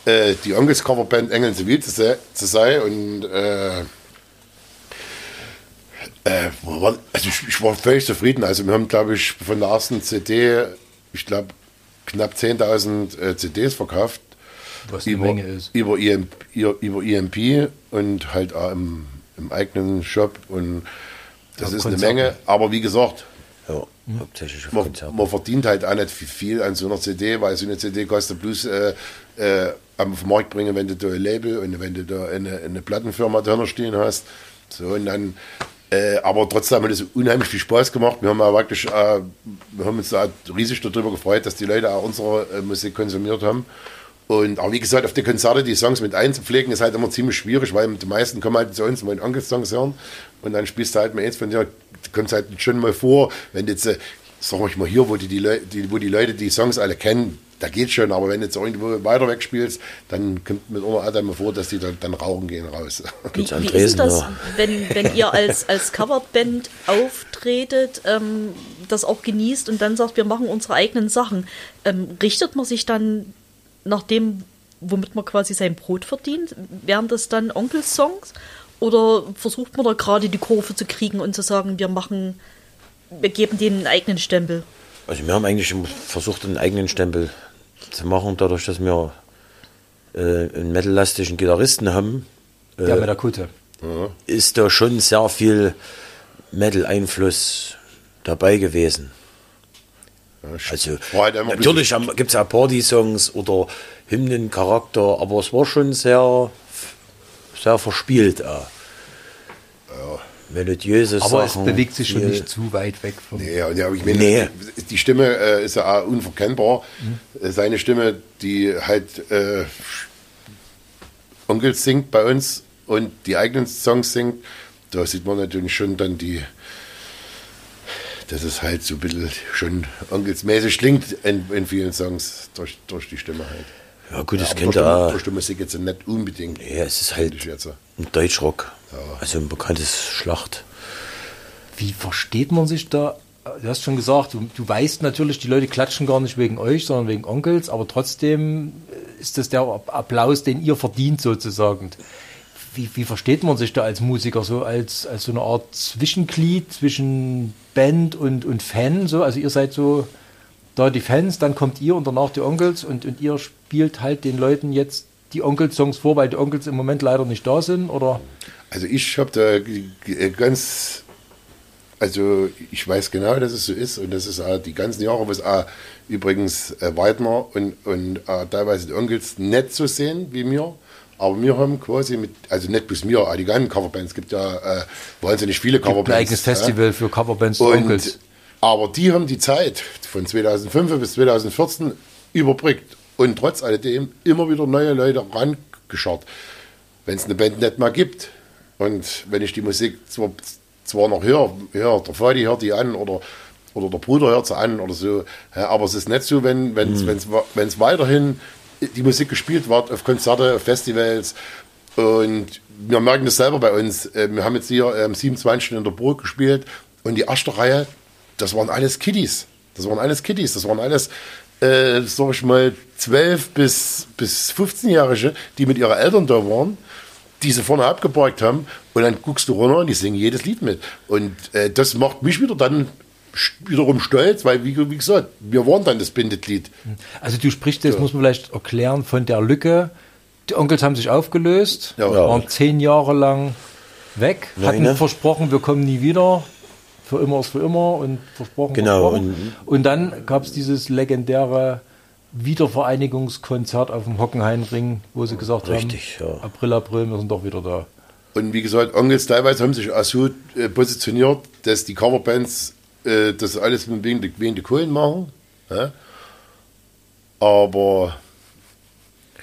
äh, die Onkels Coverband Engel Zivil zu, se- zu sein. Und äh, äh, wo war- also ich, ich war völlig zufrieden. Also wir haben, glaube ich, von der ersten CD, ich glaube, knapp 10.000 äh, CDs verkauft. Was über, Menge ist. Über, EMP, über EMP und halt auch im, im eigenen Shop. Und das Ja, ist eine. Menge. Aber wie gesagt, Ja, hauptsächlich man, man verdient halt auch nicht viel an so einer CD, weil so eine CD kostet bloß äh, äh, auf den Markt bringen, wenn du da ein Label und wenn du da eine, eine Plattenfirma dahinter stehen hast. So, und dann, äh, aber trotzdem hat es unheimlich viel Spaß gemacht. Wir haben auch wirklich, äh, wir haben uns da riesig darüber gefreut, dass die Leute auch unsere äh, Musik konsumiert haben. Und aber wie gesagt, auf die Konzerte die Songs mit einzupflegen, ist halt immer ziemlich schwierig, weil die meisten kommen halt zu uns, wollen Onkel-Songs hören und dann spielst du halt mal eins von dir, kommt halt schon mal vor, wenn jetzt, äh, sag ich mal hier, wo die, die, Leu- die, wo die Leute die Songs alle kennen, da geht schon, aber wenn du jetzt irgendwo weiter weg spielst, dann kommt mit immer auch mal vor, dass die dann, dann rauchen gehen raus. Wie, wie ist das, wenn, wenn ihr als, als Coverband auftretet, ähm, das auch genießt und dann sagt, wir machen unsere eigenen Sachen? Ähm, richtet man sich dann nach dem, womit man quasi sein Brot verdient? Wären das dann Onkels-Songs? Oder versucht man da gerade die Kurve zu kriegen und zu sagen, wir machen, wir geben denen einen eigenen Stempel? Also wir haben eigentlich immer versucht, einen eigenen Stempel zu machen, dadurch, dass wir äh, einen metallastischen Gitarristen haben, Der mit der Kutte. ist da schon sehr viel Metal-Einfluss dabei gewesen. Also immer ein natürlich gibt es ja Party-Songs oder Hymnencharakter, aber es war schon sehr, sehr verspielt auch. Melodiöse Aber Sachen. es bewegt sich schon nicht zu weit weg vom. Nee, ja, ich meine, Nee. die Stimme äh, ist ja auch unverkennbar. Äh, Seine Stimme, die halt äh, Onkel singt bei uns und die eigenen Songs singt, da sieht man natürlich schon dann die, dass es halt so ein bisschen schon onkelsmäßig klingt in, in vielen Songs durch, durch die Stimme halt. Ja gut, das Aber kennt er auch. durch die Musik jetzt nicht unbedingt. Ja, es ist halt ein Deutschrock. Also ein bekanntes Schlacht. Wie versteht man sich da? Du hast schon gesagt, du, du weißt natürlich, die Leute klatschen gar nicht wegen euch, sondern wegen Onkels, aber trotzdem ist das der Applaus, den ihr verdient sozusagen. Wie, wie versteht man sich da als Musiker so als, als so eine Art Zwischenglied zwischen Band und, und Fan? So? Also ihr seid so da die Fans, dann kommt ihr und danach die Onkels und, und ihr spielt halt den Leuten jetzt die Onkels-Songs vor, weil die Onkels im Moment leider nicht da sind? Oder? Also ich habe da g- ganz, also ich weiß genau, dass es so ist und das ist auch die ganzen Jahre, was auch übrigens äh, Weidner und, und äh, teilweise die Onkels nicht so sehen wie mir. Aber wir haben quasi mit, also nicht bloß mir, auch die ganzen Coverbands, es gibt ja äh, wahnsinnig viele Gibt ein Coverbands. eigenes ja. Festival für Coverbands und Onkels. Aber die haben die Zeit von 2005 bis 2014 überbrückt und trotz alledem immer wieder neue Leute rangescharrt. Wenn es eine Band nicht mal gibt und wenn ich die Musik zwar, zwar noch höre, höre, der Vati hört die an oder, oder der Bruder hört sie an oder so, ja, aber es ist nicht so, wenn es wenn's, wenn's weiterhin die Musik gespielt wird auf Konzerte, auf Festivals und wir merken das selber bei uns. Äh, Wir haben jetzt hier am 27. in der Burg gespielt und die erste Reihe, das waren alles Kiddies. Das waren alles Kiddies. Das waren alles, äh, sag ich mal, 12 bis, bis 15-Jährige, die mit ihren Eltern da waren, die sie vorne abgeparkt haben. Und dann guckst du runter und die singen jedes Lied mit. Und äh, das macht mich wieder dann wiederum stolz, weil, wie, wie gesagt, wir waren dann das Bindeglied. Also du sprichst jetzt, muss man vielleicht erklären, von der Lücke. Die Onkels haben sich aufgelöst, Ja. waren zehn Jahre lang weg, hatten ne? versprochen, wir kommen nie wieder. Für immer ist für immer und versprochen. Genau, Versprochen. Und, dann gab es dieses legendäre Wiedervereinigungskonzert auf dem Hockenheimring, wo sie gesagt Richtig, haben, ja. April, April, wir sind doch wieder da. Und wie gesagt, Onkels teilweise haben sich auch so äh, positioniert, dass die Coverbands äh, das alles wegen der, wegen der Kohlen machen. Ja? Aber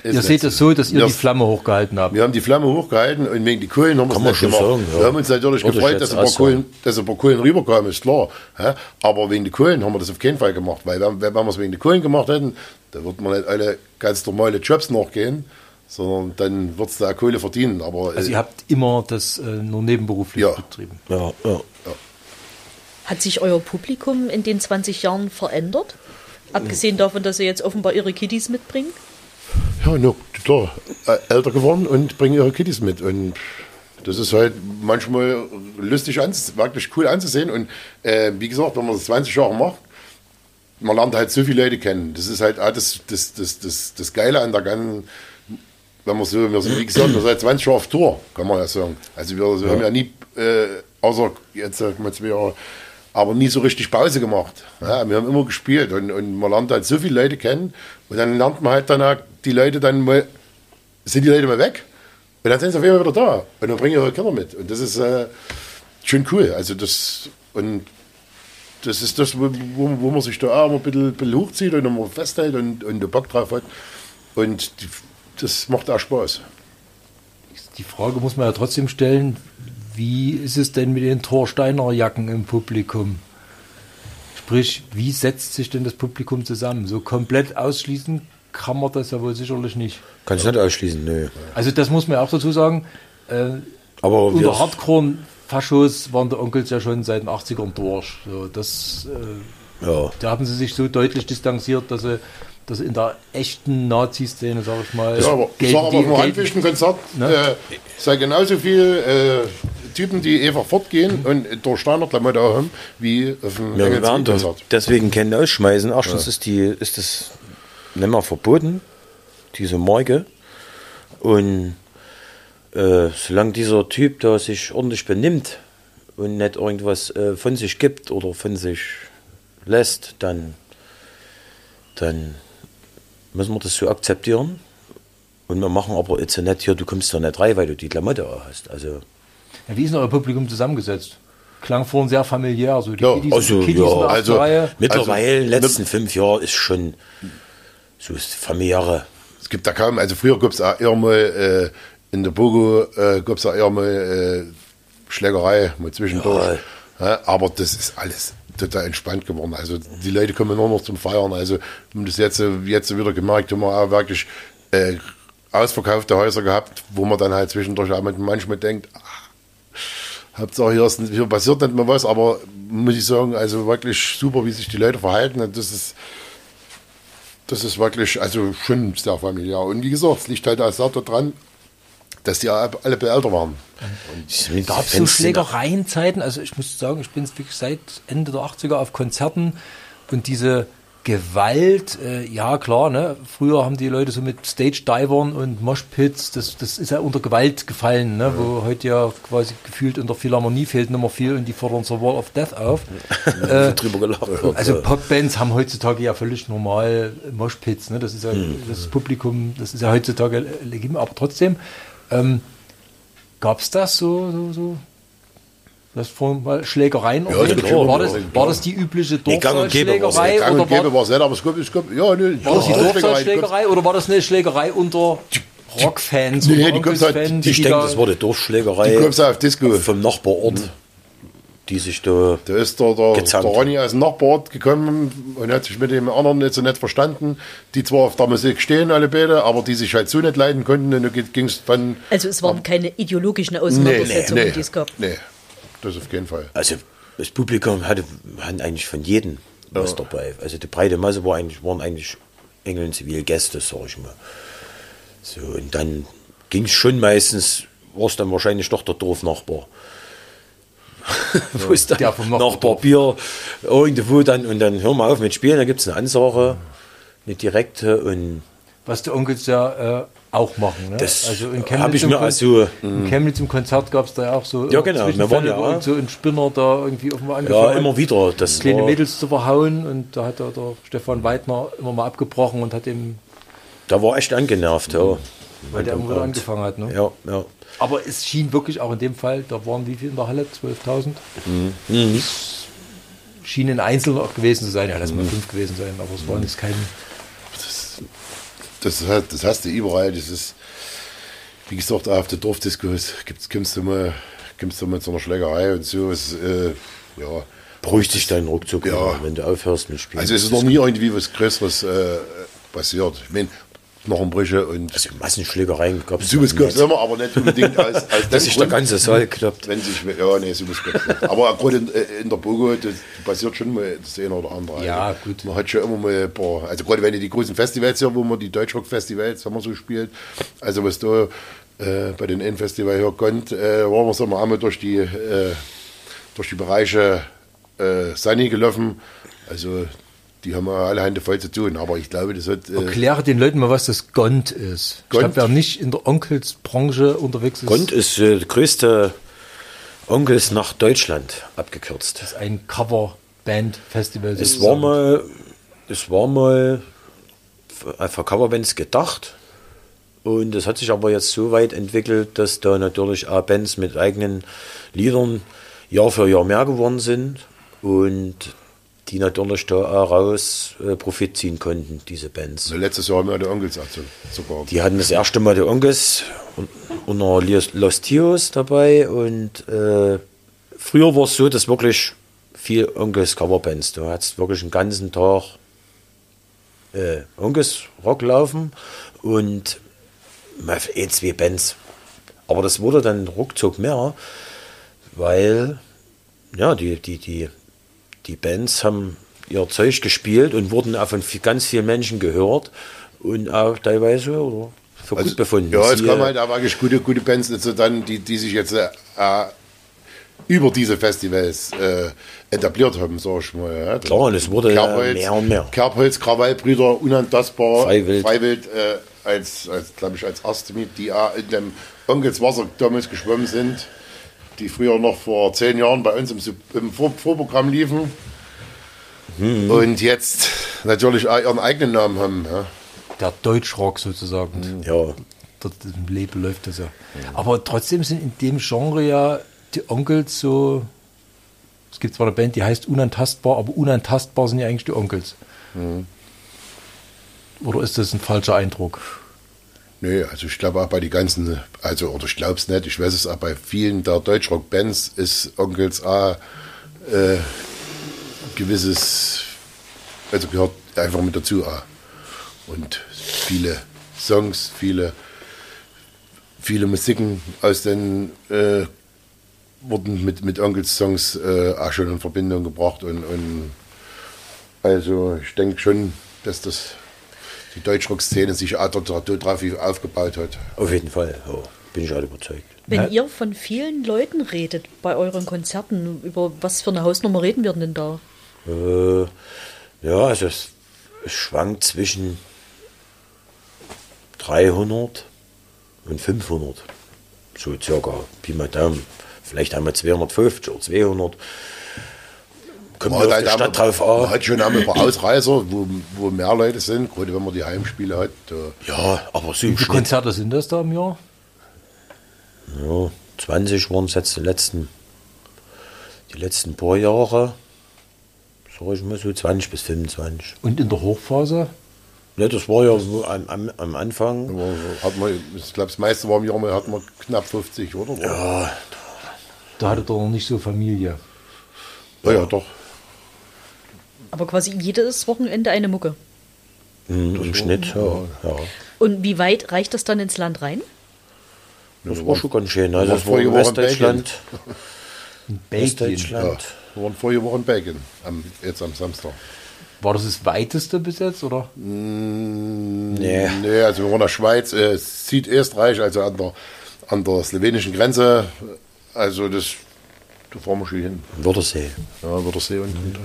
Ihr seht es so, dass ihr Wir- die Flamme hochgehalten habt. Wir haben die Flamme hochgehalten und wegen die Kohlen haben wir es gemacht. sagen, ja. Wir haben uns natürlich Würde gefreut, dass ein, paar. Kohlen, dass ein paar Kohlen rüberkamen, ist klar. Ja? Aber wegen die Kohlen haben wir das auf keinen Fall gemacht, weil wenn, wenn wir es wegen die Kohlen gemacht hätten, dann würden wir nicht alle ganz normale Jobs nachgehen, sondern dann wird es da auch Kohle verdienen. Aber Also äh, ihr habt immer das äh, nur nebenberuflich Ja. betrieben. Ja, ja. Hat sich euer Publikum in den 20 Jahren verändert? Abgesehen davon, dass ihr jetzt offenbar ihre Kiddies mitbringt? Ja, no, klar, älter geworden und bringen ihre Kiddies mit. Und das ist halt manchmal lustig, anzusehen, wirklich cool anzusehen. Und äh, wie gesagt, wenn man das 20 Jahre macht, man lernt halt so viele Leute kennen. Das ist halt auch das, das, das, das, das Geile an der ganzen, wenn man so, wir sind, wie gesagt, wir sind seit 20 Jahren auf Tour, kann man ja sagen. Also wir, wir haben ja nie, äh, außer jetzt sag mal zwei Jahre, aber nie so richtig Pause gemacht. Ja, wir haben immer gespielt und, und man lernt halt so viele Leute kennen und dann lernt man halt dann auch die Leute dann mal sind die Leute mal weg. Und dann sind sie auf einmal wieder da. Und dann bringen ihre Kinder mit. Und das ist äh, schon cool. Also das, und das ist das, wo, wo, man sich da auch immer ein bisschen, ein bisschen hochzieht und immer festhält und, und Bock drauf hat. Und die, das macht auch Spaß. Die Frage muss man ja trotzdem stellen, wie ist es denn mit den Thorsteiner Jacken im Publikum? Sprich, wie setzt sich denn das Publikum zusammen? So komplett ausschließen kann man das ja wohl sicherlich nicht. Kannst du nicht ausschließen, nö. Also das muss man ja auch dazu sagen. Äh, Aber unter Hardcore-Faschos waren die Onkels ja schon seit den 80ern durch. So, das, äh, ja. da haben sie sich so deutlich distanziert, dass sie, dass in der echten Nazi-Szene, sag ich mal, Ja, aber ich gelten sag aber auf einem gelten- Handwichtenkonzert Ne? äh, sei genauso viel äh, Typen, die einfach fortgehen und durch Steiner-Klamotte auch haben, wie auf einem wir werden doch deswegen kennen ausschmeißen. Erstens ist, die, ist das nicht mehr verboten, diese Marke. Und äh, solange dieser Typ da sich ordentlich benimmt und nicht irgendwas äh, von sich gibt oder von sich lässt, dann, dann müssen wir das so akzeptieren. Und wir machen aber jetzt nicht hier, du kommst da nicht rein, weil du die Klamotte hast. Also, Ja, wie ist denn euer Publikum zusammengesetzt? Klang vorhin sehr familiär. So die Ja, Kiddies, also, Kiddies ja, also- Reihe. mittlerweile, Also, letzten fünf Jahre ist schon so ist familiäre. Es gibt da kaum, also früher gab es auch eher mal äh, in der Bogo äh, gab es auch eher mal äh, Schlägerei mal zwischendurch. Ja, aber das ist alles total entspannt geworden. Also die Leute kommen nur noch zum Feiern. Also wir haben das jetzt, jetzt wieder gemerkt, haben wir auch wirklich äh, ausverkaufte Häuser gehabt, wo man dann halt zwischendurch auch manchmal denkt, ach, Hauptsache hier, ist, hier passiert nicht mehr was, aber muss ich sagen, also wirklich super, wie sich die Leute verhalten. Und das ist das ist wirklich, also schon sehr familiär. Und wie gesagt, es liegt halt auch sehr daran, dass die alle alle älter waren. Gab es so Schlägereienzeiten? Also ich muss sagen, ich bin wirklich seit Ende der 80er auf Konzerten und diese Gewalt, äh, ja klar, ne? früher haben die Leute so mit Stage-Divern und Moshpits, das, das ist ja unter Gewalt gefallen, ne? wo heute ja quasi gefühlt in der Philharmonie fehlt Nummer viel und die fordern zur Wall of Death auf. äh, drüber gelacht also Popbands haben heutzutage ja völlig normal Moshpits, ne? das ist ja das Publikum, das ist ja heutzutage legitim, aber trotzdem ähm, gab es das so, so, so das vorhin mal Schlägereien Ja, erwähnt? klar, war, das, war das die übliche Nee, Dorfschlägerei Gang oder und gäbe war, es nicht, aber es gab, es gab ja, ne, war das die Dorfschlägerei oder war das eine Schlägerei unter Rockfans Nee, oder die kommt halt- Onkelsfans, Ich die denke, da- das war die Die Dorfschlägerei kommst auf Disco. vom Nachbarort, die sich da. Da ist der, der, der Ronny aus dem Nachbarort gekommen und hat sich mit dem anderen nicht so nett verstanden. Die zwar auf der Musik stehen, alle beide, aber die sich halt so nicht leiden konnten. Und dann ging es dann. Also es waren keine ideologischen Nee, Auseinandersetzungen, nee, die es gab. nee, das auf keinen Fall. Also das Publikum hatte hatten eigentlich von jedem was dabei. Also die breite Masse war eigentlich, waren eigentlich Engel und Zivilgäste, sag ich mal. So, und dann ging es schon meistens, war es dann wahrscheinlich doch der Dorfnachbar. *laughs* Wo ist dann der vom Nachbardorf. Nachbarbier irgendwo dann und dann hör mal auf mit Spielen, da gibt es eine Ansage, eine direkte und was die Onkels ja äh, auch machen. Ne? Das also in hab ich mir also- in Chemnitz im Konzert gab es da ja auch so Ja, genau, wir waren ja auch. irgend so ein Spinner da irgendwie offenbar ja, angefangen hat, immer wieder. Das kleine Mädels zu verhauen und da hat der, der Stefan Weidner immer mal abgebrochen und hat ihm, da war echt angenervt, ja. weil der immer wieder angefangen hat. Ne? Ja, ja. Aber es schien wirklich auch in dem Fall, da waren wie viel in der Halle? 12.000? Mhm. Schien ein Einzelner gewesen zu sein. Ja, lass mal fünf gewesen sein, aber es waren jetzt kein. Das, das hast du überall. Das ist, wie gesagt, auf der Dorfdiskos gibt's, kommst du mal, kommst du mal zu einer Schlägerei und so. Es, äh, ja. Beruhigt sich dein Ruckzuck, Ja. wenn du aufhörst mit Spielen. Also es ist noch nie irgendwie was Größeres äh, passiert. Ich meine, Knochenbrüche und Also Massenschlägereien gab es sowas gab es immer, aber nicht unbedingt als, als *laughs* Dass sich der ganze Saal klappt. Wenn sich, ja, nee, gab's nicht. Aber gerade in, äh, in der Bogo, das passiert schon mal das eine oder andere. Ja, also, gut. Man hat schon immer mal ein paar, also gerade wenn du die großen Festivals hier, wo man die Deutschrock-Festivals, haben wir so gespielt, also was da äh, bei den Endfestival hier kommt, äh, waren wir so mal einmal durch die, äh, durch die Bereiche äh, Sunny gelaufen, also die haben ja alle Hände voll zu tun, aber ich glaube, das hat... Äh, Erkläre den Leuten mal, was das Gond ist. Ich Gond? glaube, wer nicht in der Onkelsbranche unterwegs ist, Gond ist äh, der größte Onkels nach Deutschland abgekürzt. ist ein Coverband-Festival. Es war mal, es war mal für für Coverbands gedacht Und das hat sich aber jetzt so weit entwickelt, dass da natürlich auch Bands mit eigenen Liedern Jahr für Jahr mehr geworden sind und die natürlich da auch raus äh, Profit ziehen konnten, diese Bands. Letztes Jahr haben wir die Onkels also sogar. Die hatten das erste Mal die Onkels un- unter Lios- Los Tios dabei und äh, früher war es so, dass wirklich viel Onkels Coverbands, du hattest wirklich den ganzen Tag äh, Onkels Rock laufen und mal ein, zwei Bands. Aber das wurde dann ruckzuck mehr, weil ja, die, die, die, die Bands haben ihr Zeug gespielt und wurden auch von ganz vielen Menschen gehört und auch teilweise oder für gut befunden. Also, Ja, es kommen halt auch wirklich gute, gute Bands dazu dann, die, die sich jetzt äh, über diese Festivals äh, etabliert haben, sag ich mal. Ja. Klar, und es wurde ja mehr und mehr. Kerbholz, Krawallbrüder, unantastbar, Freiwild. Freiwild äh, als, als glaube ich, als erste mit, die auch in dem Onkels Wasser damals geschwommen sind, die früher noch vor zehn Jahren bei uns im, im Vor Vorprogramm liefen. Mhm. Und jetzt natürlich ihren eigenen Namen haben. Ja. Der Deutschrock sozusagen. Ja, Dort im Leben läuft das ja. Aber trotzdem sind in dem Genre ja die Onkels so. Es gibt zwar eine Band, die heißt Unantastbar, aber unantastbar sind ja eigentlich die Onkels. Oder ist das ein falscher Eindruck? Nee, also ich glaube auch bei die ganzen, also oder ich glaube es nicht, ich weiß es auch bei vielen der Deutschrock-Bands ist Onkels A äh, gewisses, also gehört einfach mit dazu A. Und viele Songs, viele, viele Musiken aus den äh, wurden mit, mit Onkels Songs äh, auch schon in Verbindung gebracht und, und also ich denke schon, dass das die Deutschrock-Szene sich auch dort drauf aufgebaut hat. auf jeden Fall. Ja, bin ich auch überzeugt. Wenn Ja. ihr von vielen Leuten redet bei euren Konzerten, über was für eine Hausnummer reden wir denn da? Äh, ja, also es, schwankt zwischen 300 und 500. So circa, Pi mal Daumen. Vielleicht haben wir 250 oder 200. Kommt Man mir auf hat, die halt Stadt einmal- drauf man an. hat schon einmal ein paar *clears throat* Ausreißer, wo, wo mehr Leute sind, gerade wenn man die Heimspiele hat. Da, Ja, aber so Wie viele. Konzerte sind das da im Jahr? Ja, 20 waren es jetzt die letzten, die letzten paar Jahre. Sag ich mal so 20 bis 25. Und in der Hochphase? Ne, das war ja so am, am, am Anfang. hat man, ich glaube, das meiste war im Jahr mal hatten wir knapp 50, oder? Ja, Da hatte doch noch nicht so Familie. ja, ja doch. Aber quasi jedes Wochenende eine Mucke. Hm, Im Schnitt, ja. ja. Und wie weit reicht das dann ins Land rein? Das war schon ganz schön. Also das war in vorige Woche in Westdeutschland. In Belgien. Ja, Westdeutschland. wir waren vorige Woche in Belgien, am, jetzt am Samstag. War das das weiteste bis jetzt? Oder? Nee. Nee, also wir waren in der Schweiz, äh, Südösterreich, also an der, an der slowenischen Grenze. Also das, da fahren wir schon hin. Wörthersee. Ja, wird der See unten.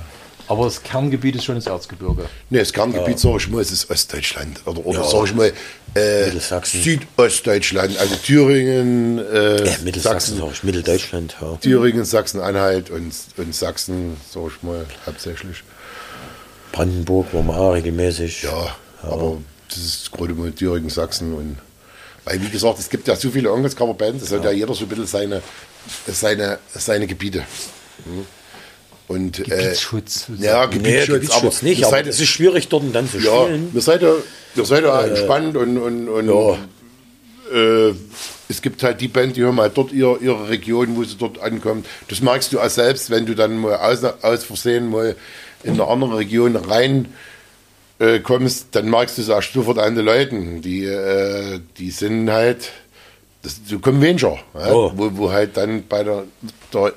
Aber das Kerngebiet ist schon das Erzgebirge. Nee, das Kerngebiet, sag ich mal, es ist Ostdeutschland. Oder, oder Ja. sag ich mal, äh, Mittelsachsen. Südostdeutschland, also Thüringen, äh, Äh, Mittelsachsen, Sachsen, ich, Mitteldeutschland. Ja. Thüringen, Sachsen-Anhalt und, und Sachsen, sag ich mal, hauptsächlich. Brandenburg waren wir auch regelmäßig. Ja, aber das ist gerade mal Thüringen, Sachsen und weil, wie gesagt, es gibt ja so viele Onkels-Cover-Bands, es hat ja jeder so ein bisschen seine, seine, seine Gebiete. Hm. Und, äh, Gebietsschutz. ja, Nee, Gebietsschutz, Gebietsschutz aber nicht, ihr aber seid- es ist schwierig, dort dann zu Ja, spielen. wir seid ja, wir seid ja entspannt und, und, und äh, es gibt halt die Band, die haben halt dort ihre, ihre Region, wo sie dort ankommt. Das merkst du auch selbst, wenn du dann mal aus, aus Versehen mal in eine andere Region rein äh, kommst, dann merkst du es auch sofort an den Leuten. Die, äh, die sind halt das, so Convention, ja, Oh. wo, wo halt dann bei der, der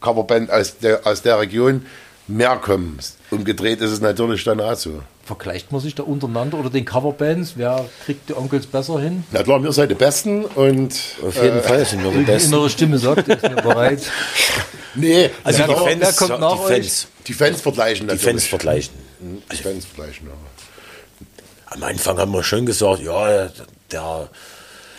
Coverband aus der, aus der Region mehr kommen. Umgedreht ist es natürlich dann auch so. Vergleicht man sich da untereinander oder den Coverbands? Wer kriegt die Onkels besser hin? Na klar, wir seid die Besten und Auf jeden Fall sind wir die Die Besten. innere Stimme sagt, ist mir bereit. *laughs* nee, Also Wer die kommt- Fans, wer kommt die nach euch? Fans, die Fans vergleichen die natürlich. Fans vergleichen. Die Fans vergleichen, ja. Am Anfang haben wir schon gesagt, ja, der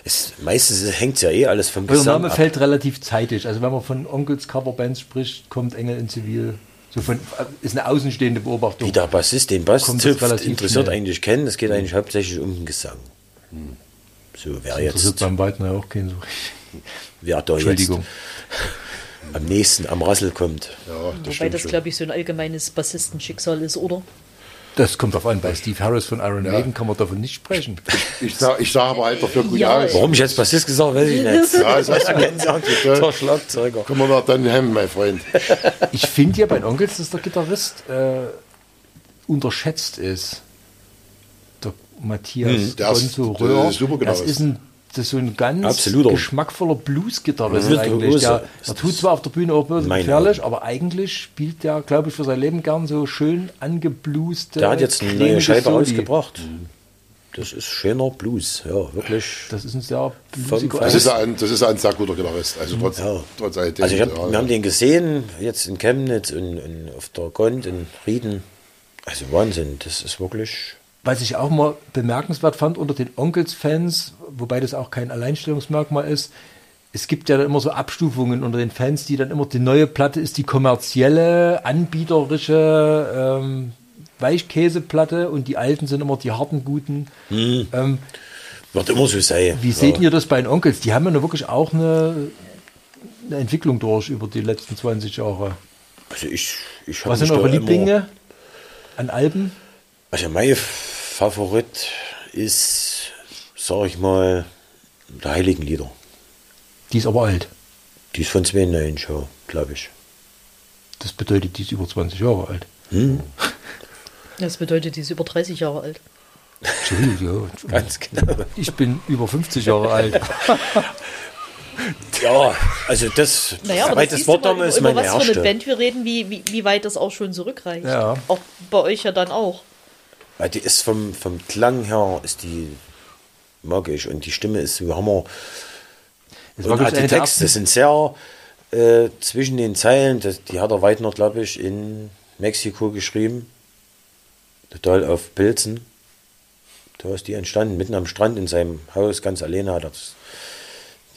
ist, meistens hängt es ja eh alles vom Euer Gesang Name ab. fällt relativ zeitig. Also wenn man von Onkels Coverbands spricht, kommt Engel in Zivil. So von, ist eine außenstehende Beobachtung. Wie der Bassist den Bass zupft, interessiert schnell. eigentlich kennen. Es geht eigentlich hauptsächlich um den Gesang. So, wer Das jetzt, wird beim Weiten ja auch kein so richtig. wer da jetzt Entschuldigung. am nächsten am Rassel kommt. Ja, das Wobei das, glaube ich, so ein allgemeines Bassistenschicksal ist, oder? Das kommt drauf an. Bei Steve Harris von Iron Maiden kann man davon nicht sprechen. Ich sage ich sag aber halt dafür gut Ja, aus. Warum ich jetzt Bassist gesagt habe, weiß ich nicht. Ja, das hast du Der Schlagzeuger. Können wir noch dann hemmen, mein Freund. *laughs* Ich finde ja bei den Onkels, dass der Gitarrist äh, unterschätzt ist. Der Matthias Hm, Röhr. ist super das ist ein das ist so ein ganz Absoluter. geschmackvoller Blues-Gitarrist Mhm. eigentlich. Der, der tut zwar auf der Bühne auch böse gefährlich, aber eigentlich spielt der, glaube ich, für sein Leben gern so schön angeblueste. Der hat jetzt eine neue Scheibe Soli. rausgebracht. Das ist schöner Blues, ja, wirklich. Das ist ein sehr bluesiger. Das ist, ein, das ist ein sehr guter Gitarrist. Also trotz, Ja. trotz alledem. Also hab, ja, wir haben den gesehen, jetzt in Chemnitz und, und auf der Gond in Rieden. Also Wahnsinn, das ist wirklich. Was ich auch mal bemerkenswert fand unter den Onkels-Fans, wobei das auch kein Alleinstellungsmerkmal ist, es gibt ja dann immer so Abstufungen unter den Fans, die dann immer die neue Platte ist die kommerzielle, anbieterische ähm, Weichkäseplatte und die alten sind immer die harten, guten. Ähm, Wird immer so sein. wie ja. seht ihr das bei den Onkels? Die haben ja wirklich auch eine, eine Entwicklung durch über die letzten 20 Jahre. Also ich, ich Was sind eure Lieblinge an Alben? Also mein Favorit ist, sag ich mal, der Heiligen Lieder. Die ist aber alt. Die ist von 2009 schon, glaube ich. Das bedeutet, die ist über 20 Jahre alt. Das bedeutet, die ist über 30 Jahre alt. Entschuldigung. *laughs* Ganz genau. Ich bin über 50 Jahre alt. Ja, also das, Naja, aber das das Wort mal, damals über meine was für eine erste. Band wir reden, wie, wie, wie weit das auch schon zurückreicht. Ja. Auch bei euch ja dann auch. Weil die ist vom, vom Klang her, ist die magisch und die Stimme ist so Hammer. Das Und auch die der Texte sind sehr äh, zwischen den Zeilen, das, die hat er Weidner, glaube ich, in Mexiko geschrieben. Total auf Pilzen. Da ist die entstanden, mitten am Strand in seinem Haus, ganz alleine hat er das,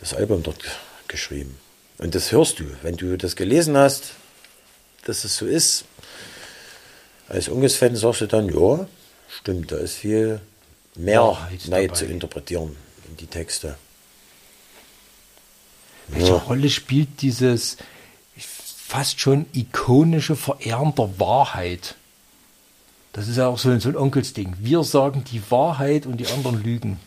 das Album dort ge- geschrieben. Und das hörst du, wenn du das gelesen hast, dass es so ist. Als Unges-Fan sagst du dann, ja, stimmt, da ist viel mehr Wahrheit neu dabei. zu interpretieren in die Texte. Welche Rolle spielt dieses fast schon ikonische Verehren der Wahrheit? Das ist ja auch so ein, so ein Onkelsding. Wir sagen die Wahrheit und die anderen lügen.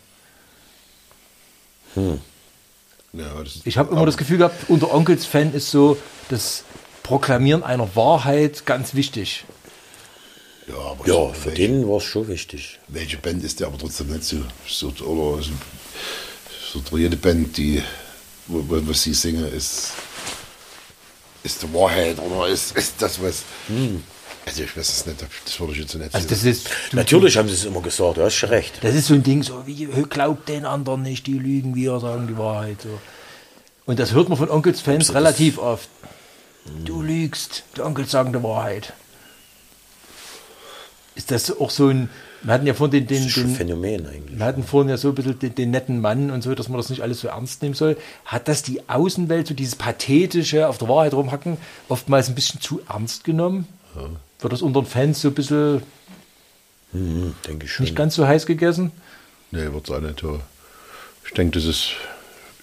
Ja, das ist, Ich habe immer das Gefühl gehabt, unter Onkels-Fan ist so das Proklamieren einer Wahrheit ganz wichtig. Ja, aber Ja, so, für welche, den war es schon wichtig. welche Band ist der aber trotzdem nicht so, so oder so, so jede Band, die wo, wo, was sie singen, ist ist die Wahrheit oder ist, ist das was. Also ich weiß es nicht, das würde ich jetzt nicht Also so- das ist du, Natürlich haben sie es immer gesagt, du hast schon recht. Das ist so ein Ding, so wie glaubt den anderen nicht, die lügen, wir sagen die Wahrheit. So. Und das hört man von Onkels-Fans relativ oft. Du lügst, die Onkels sagen die Wahrheit. Ist das auch so ein, wir hatten ja vorhin den, Das den, ist schon ein den Phänomen eigentlich. wir hatten vorhin ja so ein bisschen den, den netten Mann und so, dass man das nicht alles so ernst nehmen soll. Hat das die Außenwelt, so dieses pathetische, auf der Wahrheit rumhacken, oftmals ein bisschen zu ernst genommen? Wird das unter den Fans so ein bisschen Mhm, denke ich schon. nicht ganz so heiß gegessen? Nee, wird es auch nicht. ja. Ich denke, das ist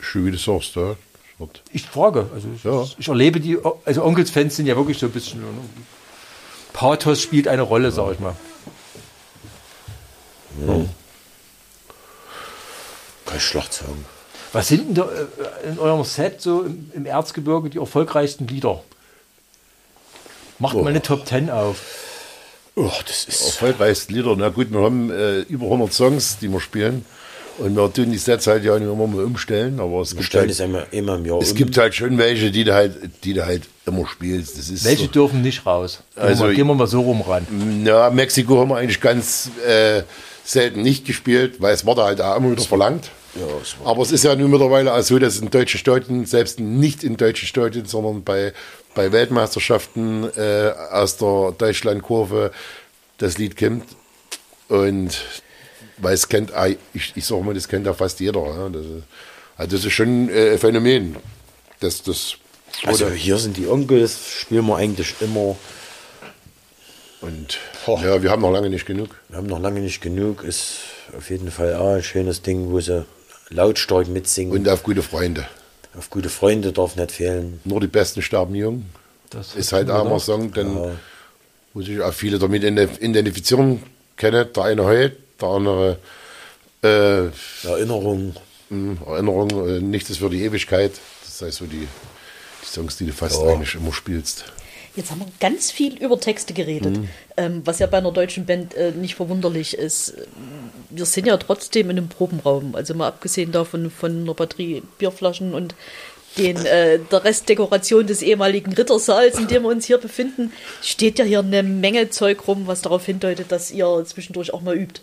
schon wie du sagst, ja. Ich frage, also ich, Ja. ich erlebe die, also Onkels-Fans sind ja wirklich so ein bisschen, Pathos spielt eine Rolle, sag ich mal. Kann ich schlecht sagen. Was sind denn da äh, in eurem Set so im, Erzgebirge die erfolgreichsten Lieder? Macht mal eine Top 10 auf. Oh, das ist. erfolgreichsten Lieder. Na gut, wir haben äh, über 100 Songs, die wir spielen. Und wir tun die Sets halt ja nicht immer mal umstellen, aber es Wir gibt halt, einmal, immer im Jahr es um. gibt halt schon welche, die du halt, die du halt immer spielst. Das ist Welche so. dürfen nicht raus? Gehen, Also- wir, mal, gehen wir mal so rum ran. Na, Mexiko haben wir eigentlich ganz äh, selten nicht gespielt, weil es wurde halt auch immer wieder verlangt. Ja, es war- Aber es ist ja nun mittlerweile auch so, dass in deutschen Stadien, selbst nicht in deutschen Stadien, sondern bei, bei Weltmeisterschaften äh, aus der Deutschlandkurve das Lied kommt. Und weil es kennt, ah, ich, ich sage mal, das kennt ja fast jeder. Ja. Das, ist- also das ist schon äh, ein Phänomen. Das, das Also hier sind die Onkels, spielen wir eigentlich immer. und Boah. ja, wir haben noch lange nicht genug. Wir haben noch lange nicht genug, ist auf jeden Fall auch ein schönes Ding, wo sie lautstark mitsingen. Und auf gute Freunde. auf gute Freunde darf nicht fehlen. Nur die Besten sterben jung. Das Ist halt auch mal ein Song, denn wo sich auch viele damit ident- identifizieren können. Der eine heut, der andere äh, Erinnerung. mh, Erinnerung, äh, nichts ist für die Ewigkeit. Das heißt so die, die Songs, die du fast eigentlich immer spielst. Jetzt haben wir ganz viel über Texte geredet, ähm, was ja bei einer deutschen Band äh, nicht verwunderlich ist. Wir sind ja trotzdem in einem Probenraum, also mal abgesehen davon von einer Batterie Bierflaschen und den, äh, der Restdekoration des ehemaligen Rittersaals, in dem wir uns hier befinden, steht ja hier eine Menge Zeug rum, was darauf hindeutet, dass ihr zwischendurch auch mal übt.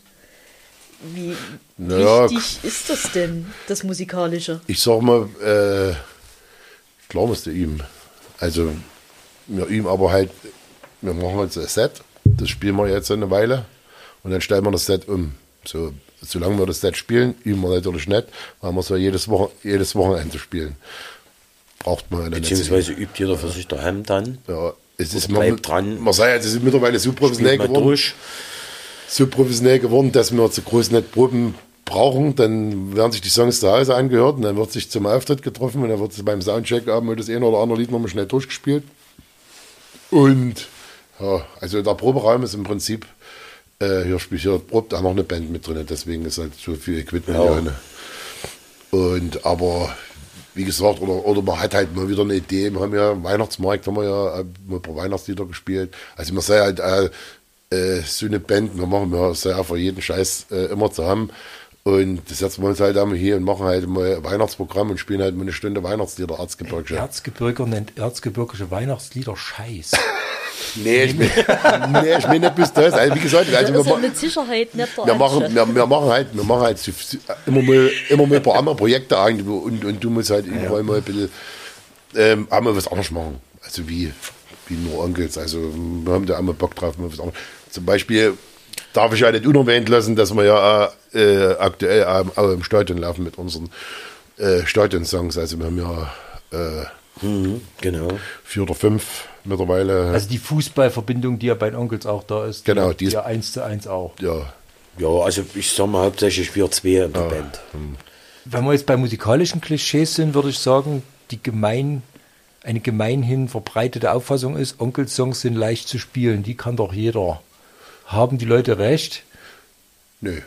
Wie Naja, wichtig ist das denn, das Musikalische? Ich sag mal, äh, klar musst du üben. Also, wir üben aber halt, wir machen jetzt ein Set, das spielen wir jetzt eine Weile und dann stellen wir das Set um. So, solange wir das Set spielen, üben wir natürlich nicht, weil wir es ja jedes, Woche, jedes Wochenende spielen. Braucht man ja dann nicht. Beziehungsweise übt jeder für sich daheim dann. Ja, es ist bleibt man, dran. Man sagt, es ist mittlerweile so professionell geworden, durch. So professionell geworden, dass wir zu groß nicht Proben brauchen. Dann werden sich die Songs zu Hause angehört und dann wird sich zum Auftritt getroffen und dann wird beim Soundcheck haben wir das eine oder andere Lied nochmal schnell durchgespielt. Und ja, also der Proberaum ist im Prinzip, äh, hier spielt hier probt auch noch eine Band mit drin, deswegen ist halt so viel Equipment Ja. hier. Ne? Und aber wie gesagt, oder, oder man hat halt mal wieder eine Idee. Wir haben ja Weihnachtsmarkt, haben wir ja äh, mal ein paar Weihnachtslieder gespielt. Also man sei halt äh, äh, so eine Band, wir machen ja sehr für jeden Scheiß äh, immer zu haben. Und das setzen wir uns halt einmal hier und machen halt mal ein Weihnachtsprogramm und spielen halt mal eine Stunde Weihnachtslieder, Erzgebirge. Erzgebirger nennt erzgebirgische Weihnachtslieder Scheiß. *laughs* Nee, ich meine *laughs* nee, ich mein nicht bis das. Also wie gesagt, also wir, ma- mit Sicherheit nicht wir, machen, wir, wir machen halt, wir machen halt immer, mal, immer mal ein paar andere Projekte ein und, und du musst halt überall mal ein bisschen ähm, auch mal was anderes machen. Also wie, wie nur Onkels. Also wir haben da auch mal Bock drauf, mal was anderes. Zum Beispiel darf ich ja nicht unerwähnt lassen, dass wir ja äh, aktuell auch, im Stadion laufen mit unseren äh, Stadionsongs. Also wir haben ja äh, Mhm, genau. vier oder fünf mittlerweile. Also die Fußballverbindung, die ja bei den Onkels auch da ist. Genau, die die ist- ja eins zu eins auch. ja, Ja, also ich sag mal hauptsächlich wir zwei in der Band. Wenn wir jetzt bei musikalischen Klischees sind, würde ich sagen, die gemein, eine gemeinhin verbreitete Auffassung ist, Onkels-Songs sind leicht zu spielen. Die kann doch jeder. Haben die Leute recht? nö.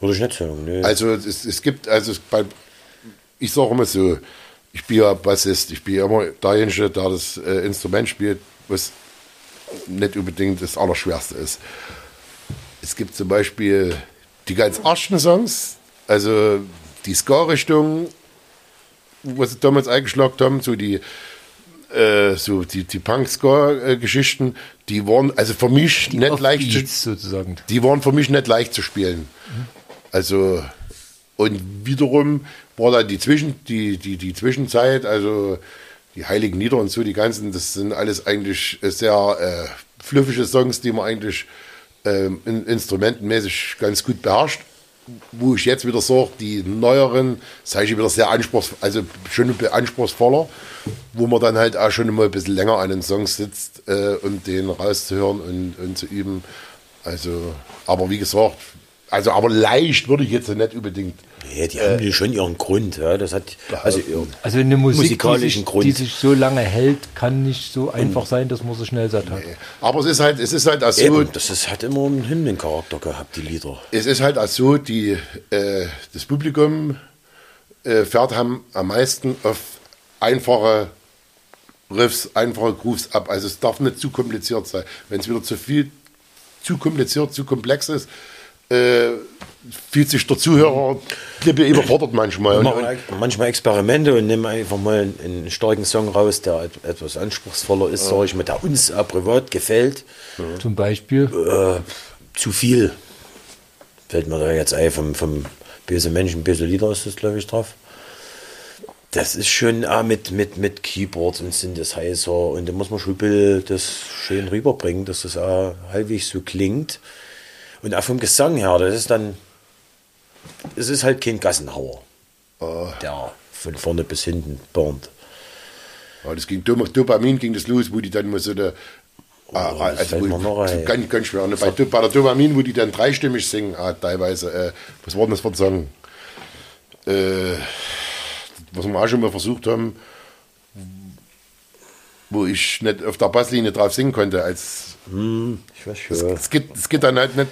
Würde ich nicht sagen. Nö. Also es, es gibt, also es bei, ich sage immer so, ich bin ja Bassist, ich bin ja immer derjenige, der das äh, Instrument spielt, was nicht unbedingt das Allerschwerste ist. Es gibt zum Beispiel die ganz ersten Songs, also die Ska-Richtung, was sie damals eingeschlagen haben, so die äh, so die, die Punk-Ska-Geschichten, die waren also für mich nicht leicht zu, sozusagen. die waren für mich nicht leicht zu spielen. Also, und wiederum war da die, Zwischen, die, die, die Zwischenzeit, also die Heiligen Lieder und so, die ganzen, das sind alles eigentlich sehr äh, fluffige Songs, die man eigentlich in, instrumentenmäßig ganz gut beherrscht. Wo ich jetzt wieder sage, die neueren, sage ich wieder sehr anspruchsvoll, also schon anspruchsvoller, wo man dann halt auch schon mal ein bisschen länger an den Songs sitzt, äh, um den rauszuhören und, und zu üben. Also, aber wie gesagt, also aber leicht würde ich jetzt nicht unbedingt. Ja, die haben ja schon ihren Grund. Ja. Das hat also Also eine Musik, die sich, Grund. die sich so lange hält, kann nicht so einfach sein, dass man sie schnell satt hat. Aber es ist halt, es ist halt auch so, Eben, das ist, hat immer einen Hymnencharakter gehabt, die Lieder. es ist halt so, die, äh, das Publikum äh, fährt haben am meisten auf einfache Riffs, einfache Grooves ab. Also es darf nicht zu kompliziert sein. Wenn es wieder zu viel, zu kompliziert, zu komplex ist, äh, fühlt sich der Zuhörer klippe überfordert manchmal. Machen manchmal Experimente und nehmen einfach mal einen, starken Song raus, der et- etwas anspruchsvoller ist, sag ich mal, der uns auch privat gefällt. Zum Beispiel. Zu viel fällt mir da jetzt ein vom, vom Böse Menschen, Böse Lieder ist das, glaube ich, drauf. Das ist schon auch mit, mit, mit Keyboards und Synthesizer und da muss man schon ein bisschen das schön rüberbringen, dass das auch halbwegs so klingt. Und auch vom Gesang her, das ist dann, es ist halt kein Gassenhauer, der von vorne bis hinten burnt. ja, das ging Dopamin ging das los, wo die dann mal so eine Ah, das also wo, noch so ganz, ganz schwer. Bei, bei der Dopamin, wo die dann dreistimmig singen, ah, teilweise, äh, was war denn das für ein Song? äh, was wir auch schon mal versucht haben, wo ich nicht auf der Basslinie drauf singen konnte. Als, Ich weiß es, schon. es, geht, es geht dann halt nicht,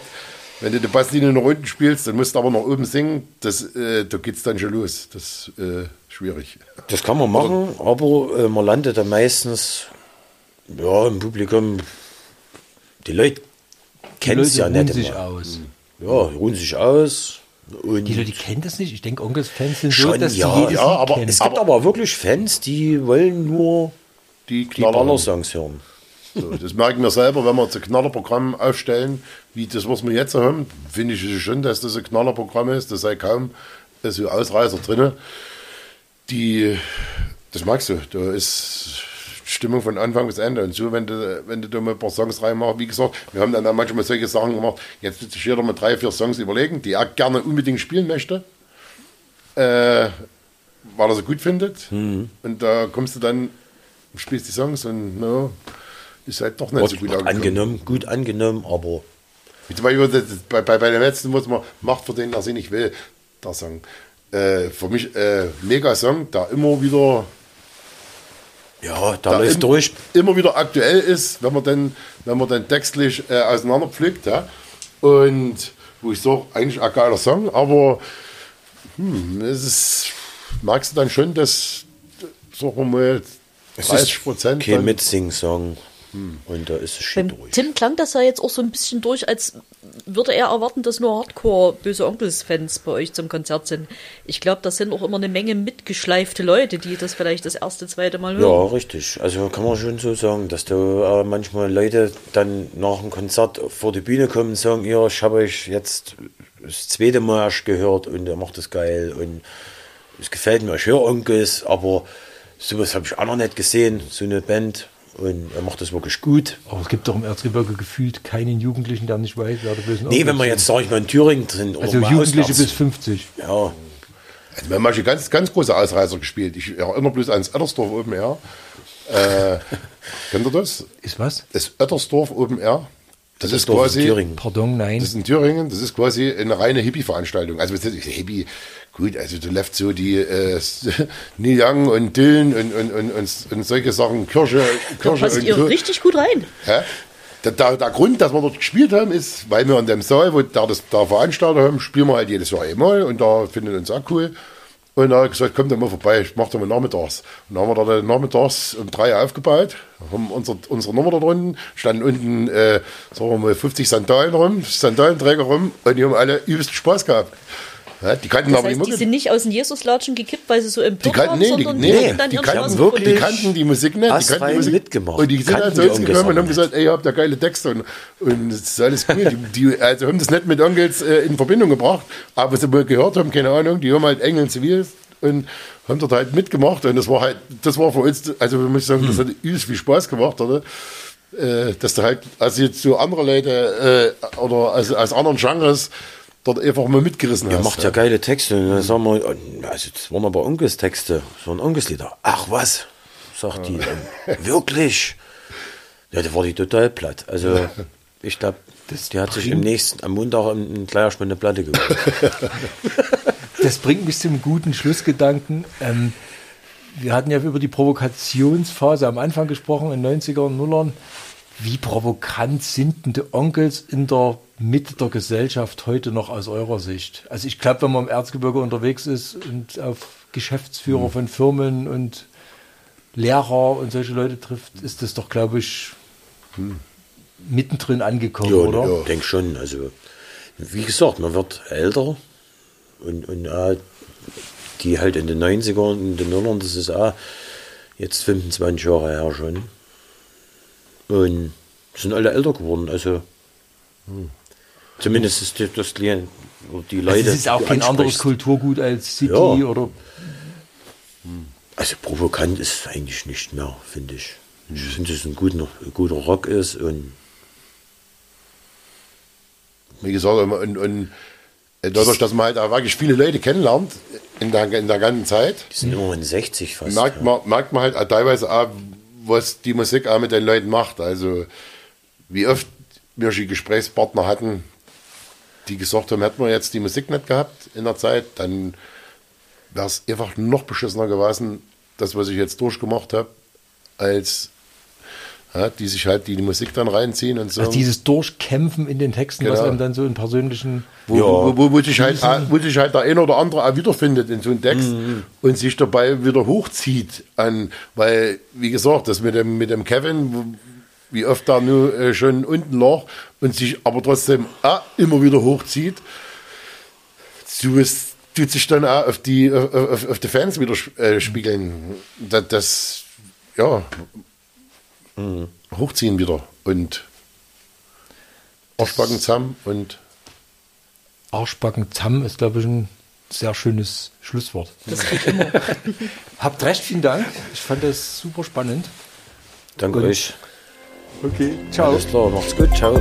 wenn du die Basslinie nach unten spielst, dann musst du aber nach oben singen, das, äh, da geht es dann schon los. Das ist äh, schwierig. Das kann man machen, aber äh, man landet dann meistens ja, im Publikum. Die Leute Die kennen es ja ruhen nicht sich immer. aus. Ja, ruhen sich aus. Und Die Leute kennen das nicht. Ich denke, Onkels-Fans sind so, Schon, dass ja, sie jedes ja, aber kennen. es gibt aber wirklich Fans, die wollen nur Die die. Ballersongs hören. So, das merken wir selber, wenn wir zu Knallerprogramm aufstellen, wie das, was wir jetzt haben, finde ich es schon, dass das ein Knallerprogramm ist. Da sei kaum so Ausreißer drin. Die, das magst du, da ist Stimmung von Anfang bis Ende. Und so, wenn du, wenn du da mal ein paar Songs reinmachst, wie gesagt, wir haben dann auch manchmal solche Sachen gemacht, jetzt wird sich jeder mal drei, vier Songs überlegen, die er gerne unbedingt spielen möchte, äh, weil er sie gut findet. Mhm. Und da kommst du dann, spielst die Songs und no, ist halt doch nicht so Wird, gut angekommen. angenommen, gut angenommen, aber zum Beispiel bei, bei, bei dem letzten, was man macht für den, der sie nicht will, der Song. Äh, für mich äh, mega Song, der immer wieder, ja, da der läuft im- durch. immer wieder aktuell ist, wenn man dann, wenn man dann textlich äh, auseinanderpflückt. Ja? Und wo ich sage, eigentlich ein geiler Song, aber hm, es ist, merkst du dann schon, dass, sagen wir mal, Es 30 Prozent. kein Mitsing-Song. Und da ist es schon Beim durch. Tim klang das ja jetzt auch so ein bisschen durch, als würde er erwarten, dass nur Hardcore-Böse Onkels-Fans bei euch zum Konzert sind. Ich glaube, das sind auch immer eine Menge mitgeschleifte Leute, die das vielleicht das erste, zweite Mal Ja, hören. richtig. Also kann man schon so sagen, dass da äh, manchmal Leute dann nach dem Konzert vor die Bühne kommen und sagen, ja, ich habe euch jetzt das zweite Mal erst gehört und er macht das geil und es gefällt mir, ich höre Onkels, aber sowas habe ich auch noch nicht gesehen, so eine Band und er macht das wirklich gut. Aber es gibt doch im Erzgebirge gefühlt keinen Jugendlichen, der nicht weiß, wer der böse Nee, wenn wir jetzt, sag ich mal, in Thüringen drin Also Jugendliche auswärts- bis 50. Ja, Also wir haben manche ganz, ganz große Ausreißer gespielt. Ich erinnere bloß ans Ettersdorf Open Air. Äh, *laughs* kennt ihr das? Ist was? Das Ettersdorf Open Air. Das, ist Dorf in quasi, Thüringen. Pardon, nein. das ist in Thüringen, das ist quasi eine reine Hippie-Veranstaltung. Also Hippie, gut, also du läufst so die äh, *laughs* Neil Young und Dylan und, und, und, und, und solche Sachen, Kirche, Da Kirche passt und ihr so. richtig gut rein. Hä? Der, der, der Grund, dass wir dort gespielt haben, ist, weil wir in dem Saal, wo da das da Veranstalter haben, spielen wir halt jedes Jahr einmal und da finden uns auch cool. Und da habe ich gesagt, kommt doch mal vorbei, ich mache doch mal nachmittags. Und dann haben wir da nachmittags um drei aufgebaut, haben unsere, unsere Nummer da drunten, standen unten, äh, sagen wir mal, 50 Sandalen rum, Sandalenträger rum und die haben alle übelst Spaß gehabt. Ja, die kannten Das aber heißt, die die Mucke. sind nicht aus den Jesuslatschen gekippt, weil sie so Die empört waren, nee, die, sondern nee, die dann die kannten wirklich- die kannten die Musik nicht. Die kannten die Musik mitgemacht. Und die sind Kannten zu die uns gekommen und haben gesagt, ey, ihr habt ja geile Texte und, und das ist alles cool. die, die also haben das nicht mit Onkels äh, in Verbindung gebracht, aber sie wohl gehört haben, keine Ahnung, die haben halt Engel und Zivil und haben dort halt mitgemacht und das war halt, das war für uns, also wir müssen sagen, das hat übelst viel Spaß gemacht, oder? Äh, dass da halt, also jetzt so andere Leute äh, oder also aus anderen Genres dort einfach mal mitgerissen Er hast. macht ja geile Texte. Und dann sagen wir, also das waren aber Onkels-Texte, so ein Onkelslieder. Ach was, sagt die. dann. Wirklich? Ja, da war die total platt. Also *laughs* ich glaube, die hat sich im nächsten, am Montag ein gleich mal eine Platte gekauft. *laughs* Das bringt mich zum guten Schlussgedanken. Ähm, wir hatten ja über die Provokationsphase am Anfang gesprochen, in 90er und Nullern. Wie provokant sind denn die Onkels in der Mitte der Gesellschaft heute noch aus eurer Sicht? Also ich glaube, wenn man im Erzgebirge unterwegs ist und auf Geschäftsführer von Firmen und Lehrer und solche Leute trifft, ist das doch, glaube ich, mittendrin angekommen, ja, oder? ich denke schon. Also, wie gesagt, man wird älter und, und äh, die halt in den 90ern und in den Nullern, das ist auch jetzt 25 Jahre her schon. Und sind alle älter geworden. Also, zumindest ist die, das Klient, oder die Leute. Also es ist auch kein anderes. Kulturgut als City Ja. oder Also provokant ist es eigentlich nicht mehr, finde ich. Ich finde, dass es ein guter, guter Rock ist und wie gesagt, und, und, dadurch, dass man halt auch wirklich viele Leute kennenlernt in der, in der ganzen Zeit, die sind immerhin 60 fast. merkt, ja. man, merkt man halt auch teilweise auch, was die Musik auch mit den Leuten macht. Also wie oft wir schon Gesprächspartner hatten, die gesagt haben, hätten wir jetzt die Musik nicht gehabt in der Zeit, dann wäre es einfach noch beschissener gewesen, das, was ich jetzt durchgemacht habe, als ja, die sich halt die, die Musik dann reinziehen und so. Also dieses Durchkämpfen in den Texten, was Genau. einem dann so in persönlichen. wo, Ja. wo, wo, wo, sich halt, wo sich halt der eine oder andere auch wiederfindet in so einem Text und sich dabei wieder hochzieht an, weil, wie gesagt, das mit dem, mit dem Kevin, wo- wie oft da nur äh, schon unten lag und sich aber trotzdem auch immer wieder hochzieht, so es tut sich dann auch auf die, auf, auf, die Fans wieder äh, spiegeln. Das, das ja, hochziehen wieder und Arschbacken zusammen und Arschbacken Zamm ist, glaube ich, ein sehr schönes Schlusswort. Das geht immer. *laughs* Habt recht, vielen Dank. Ich fand das super spannend. Danke Und- euch. Okay, ciao. Alles klar, macht's gut. Ciao.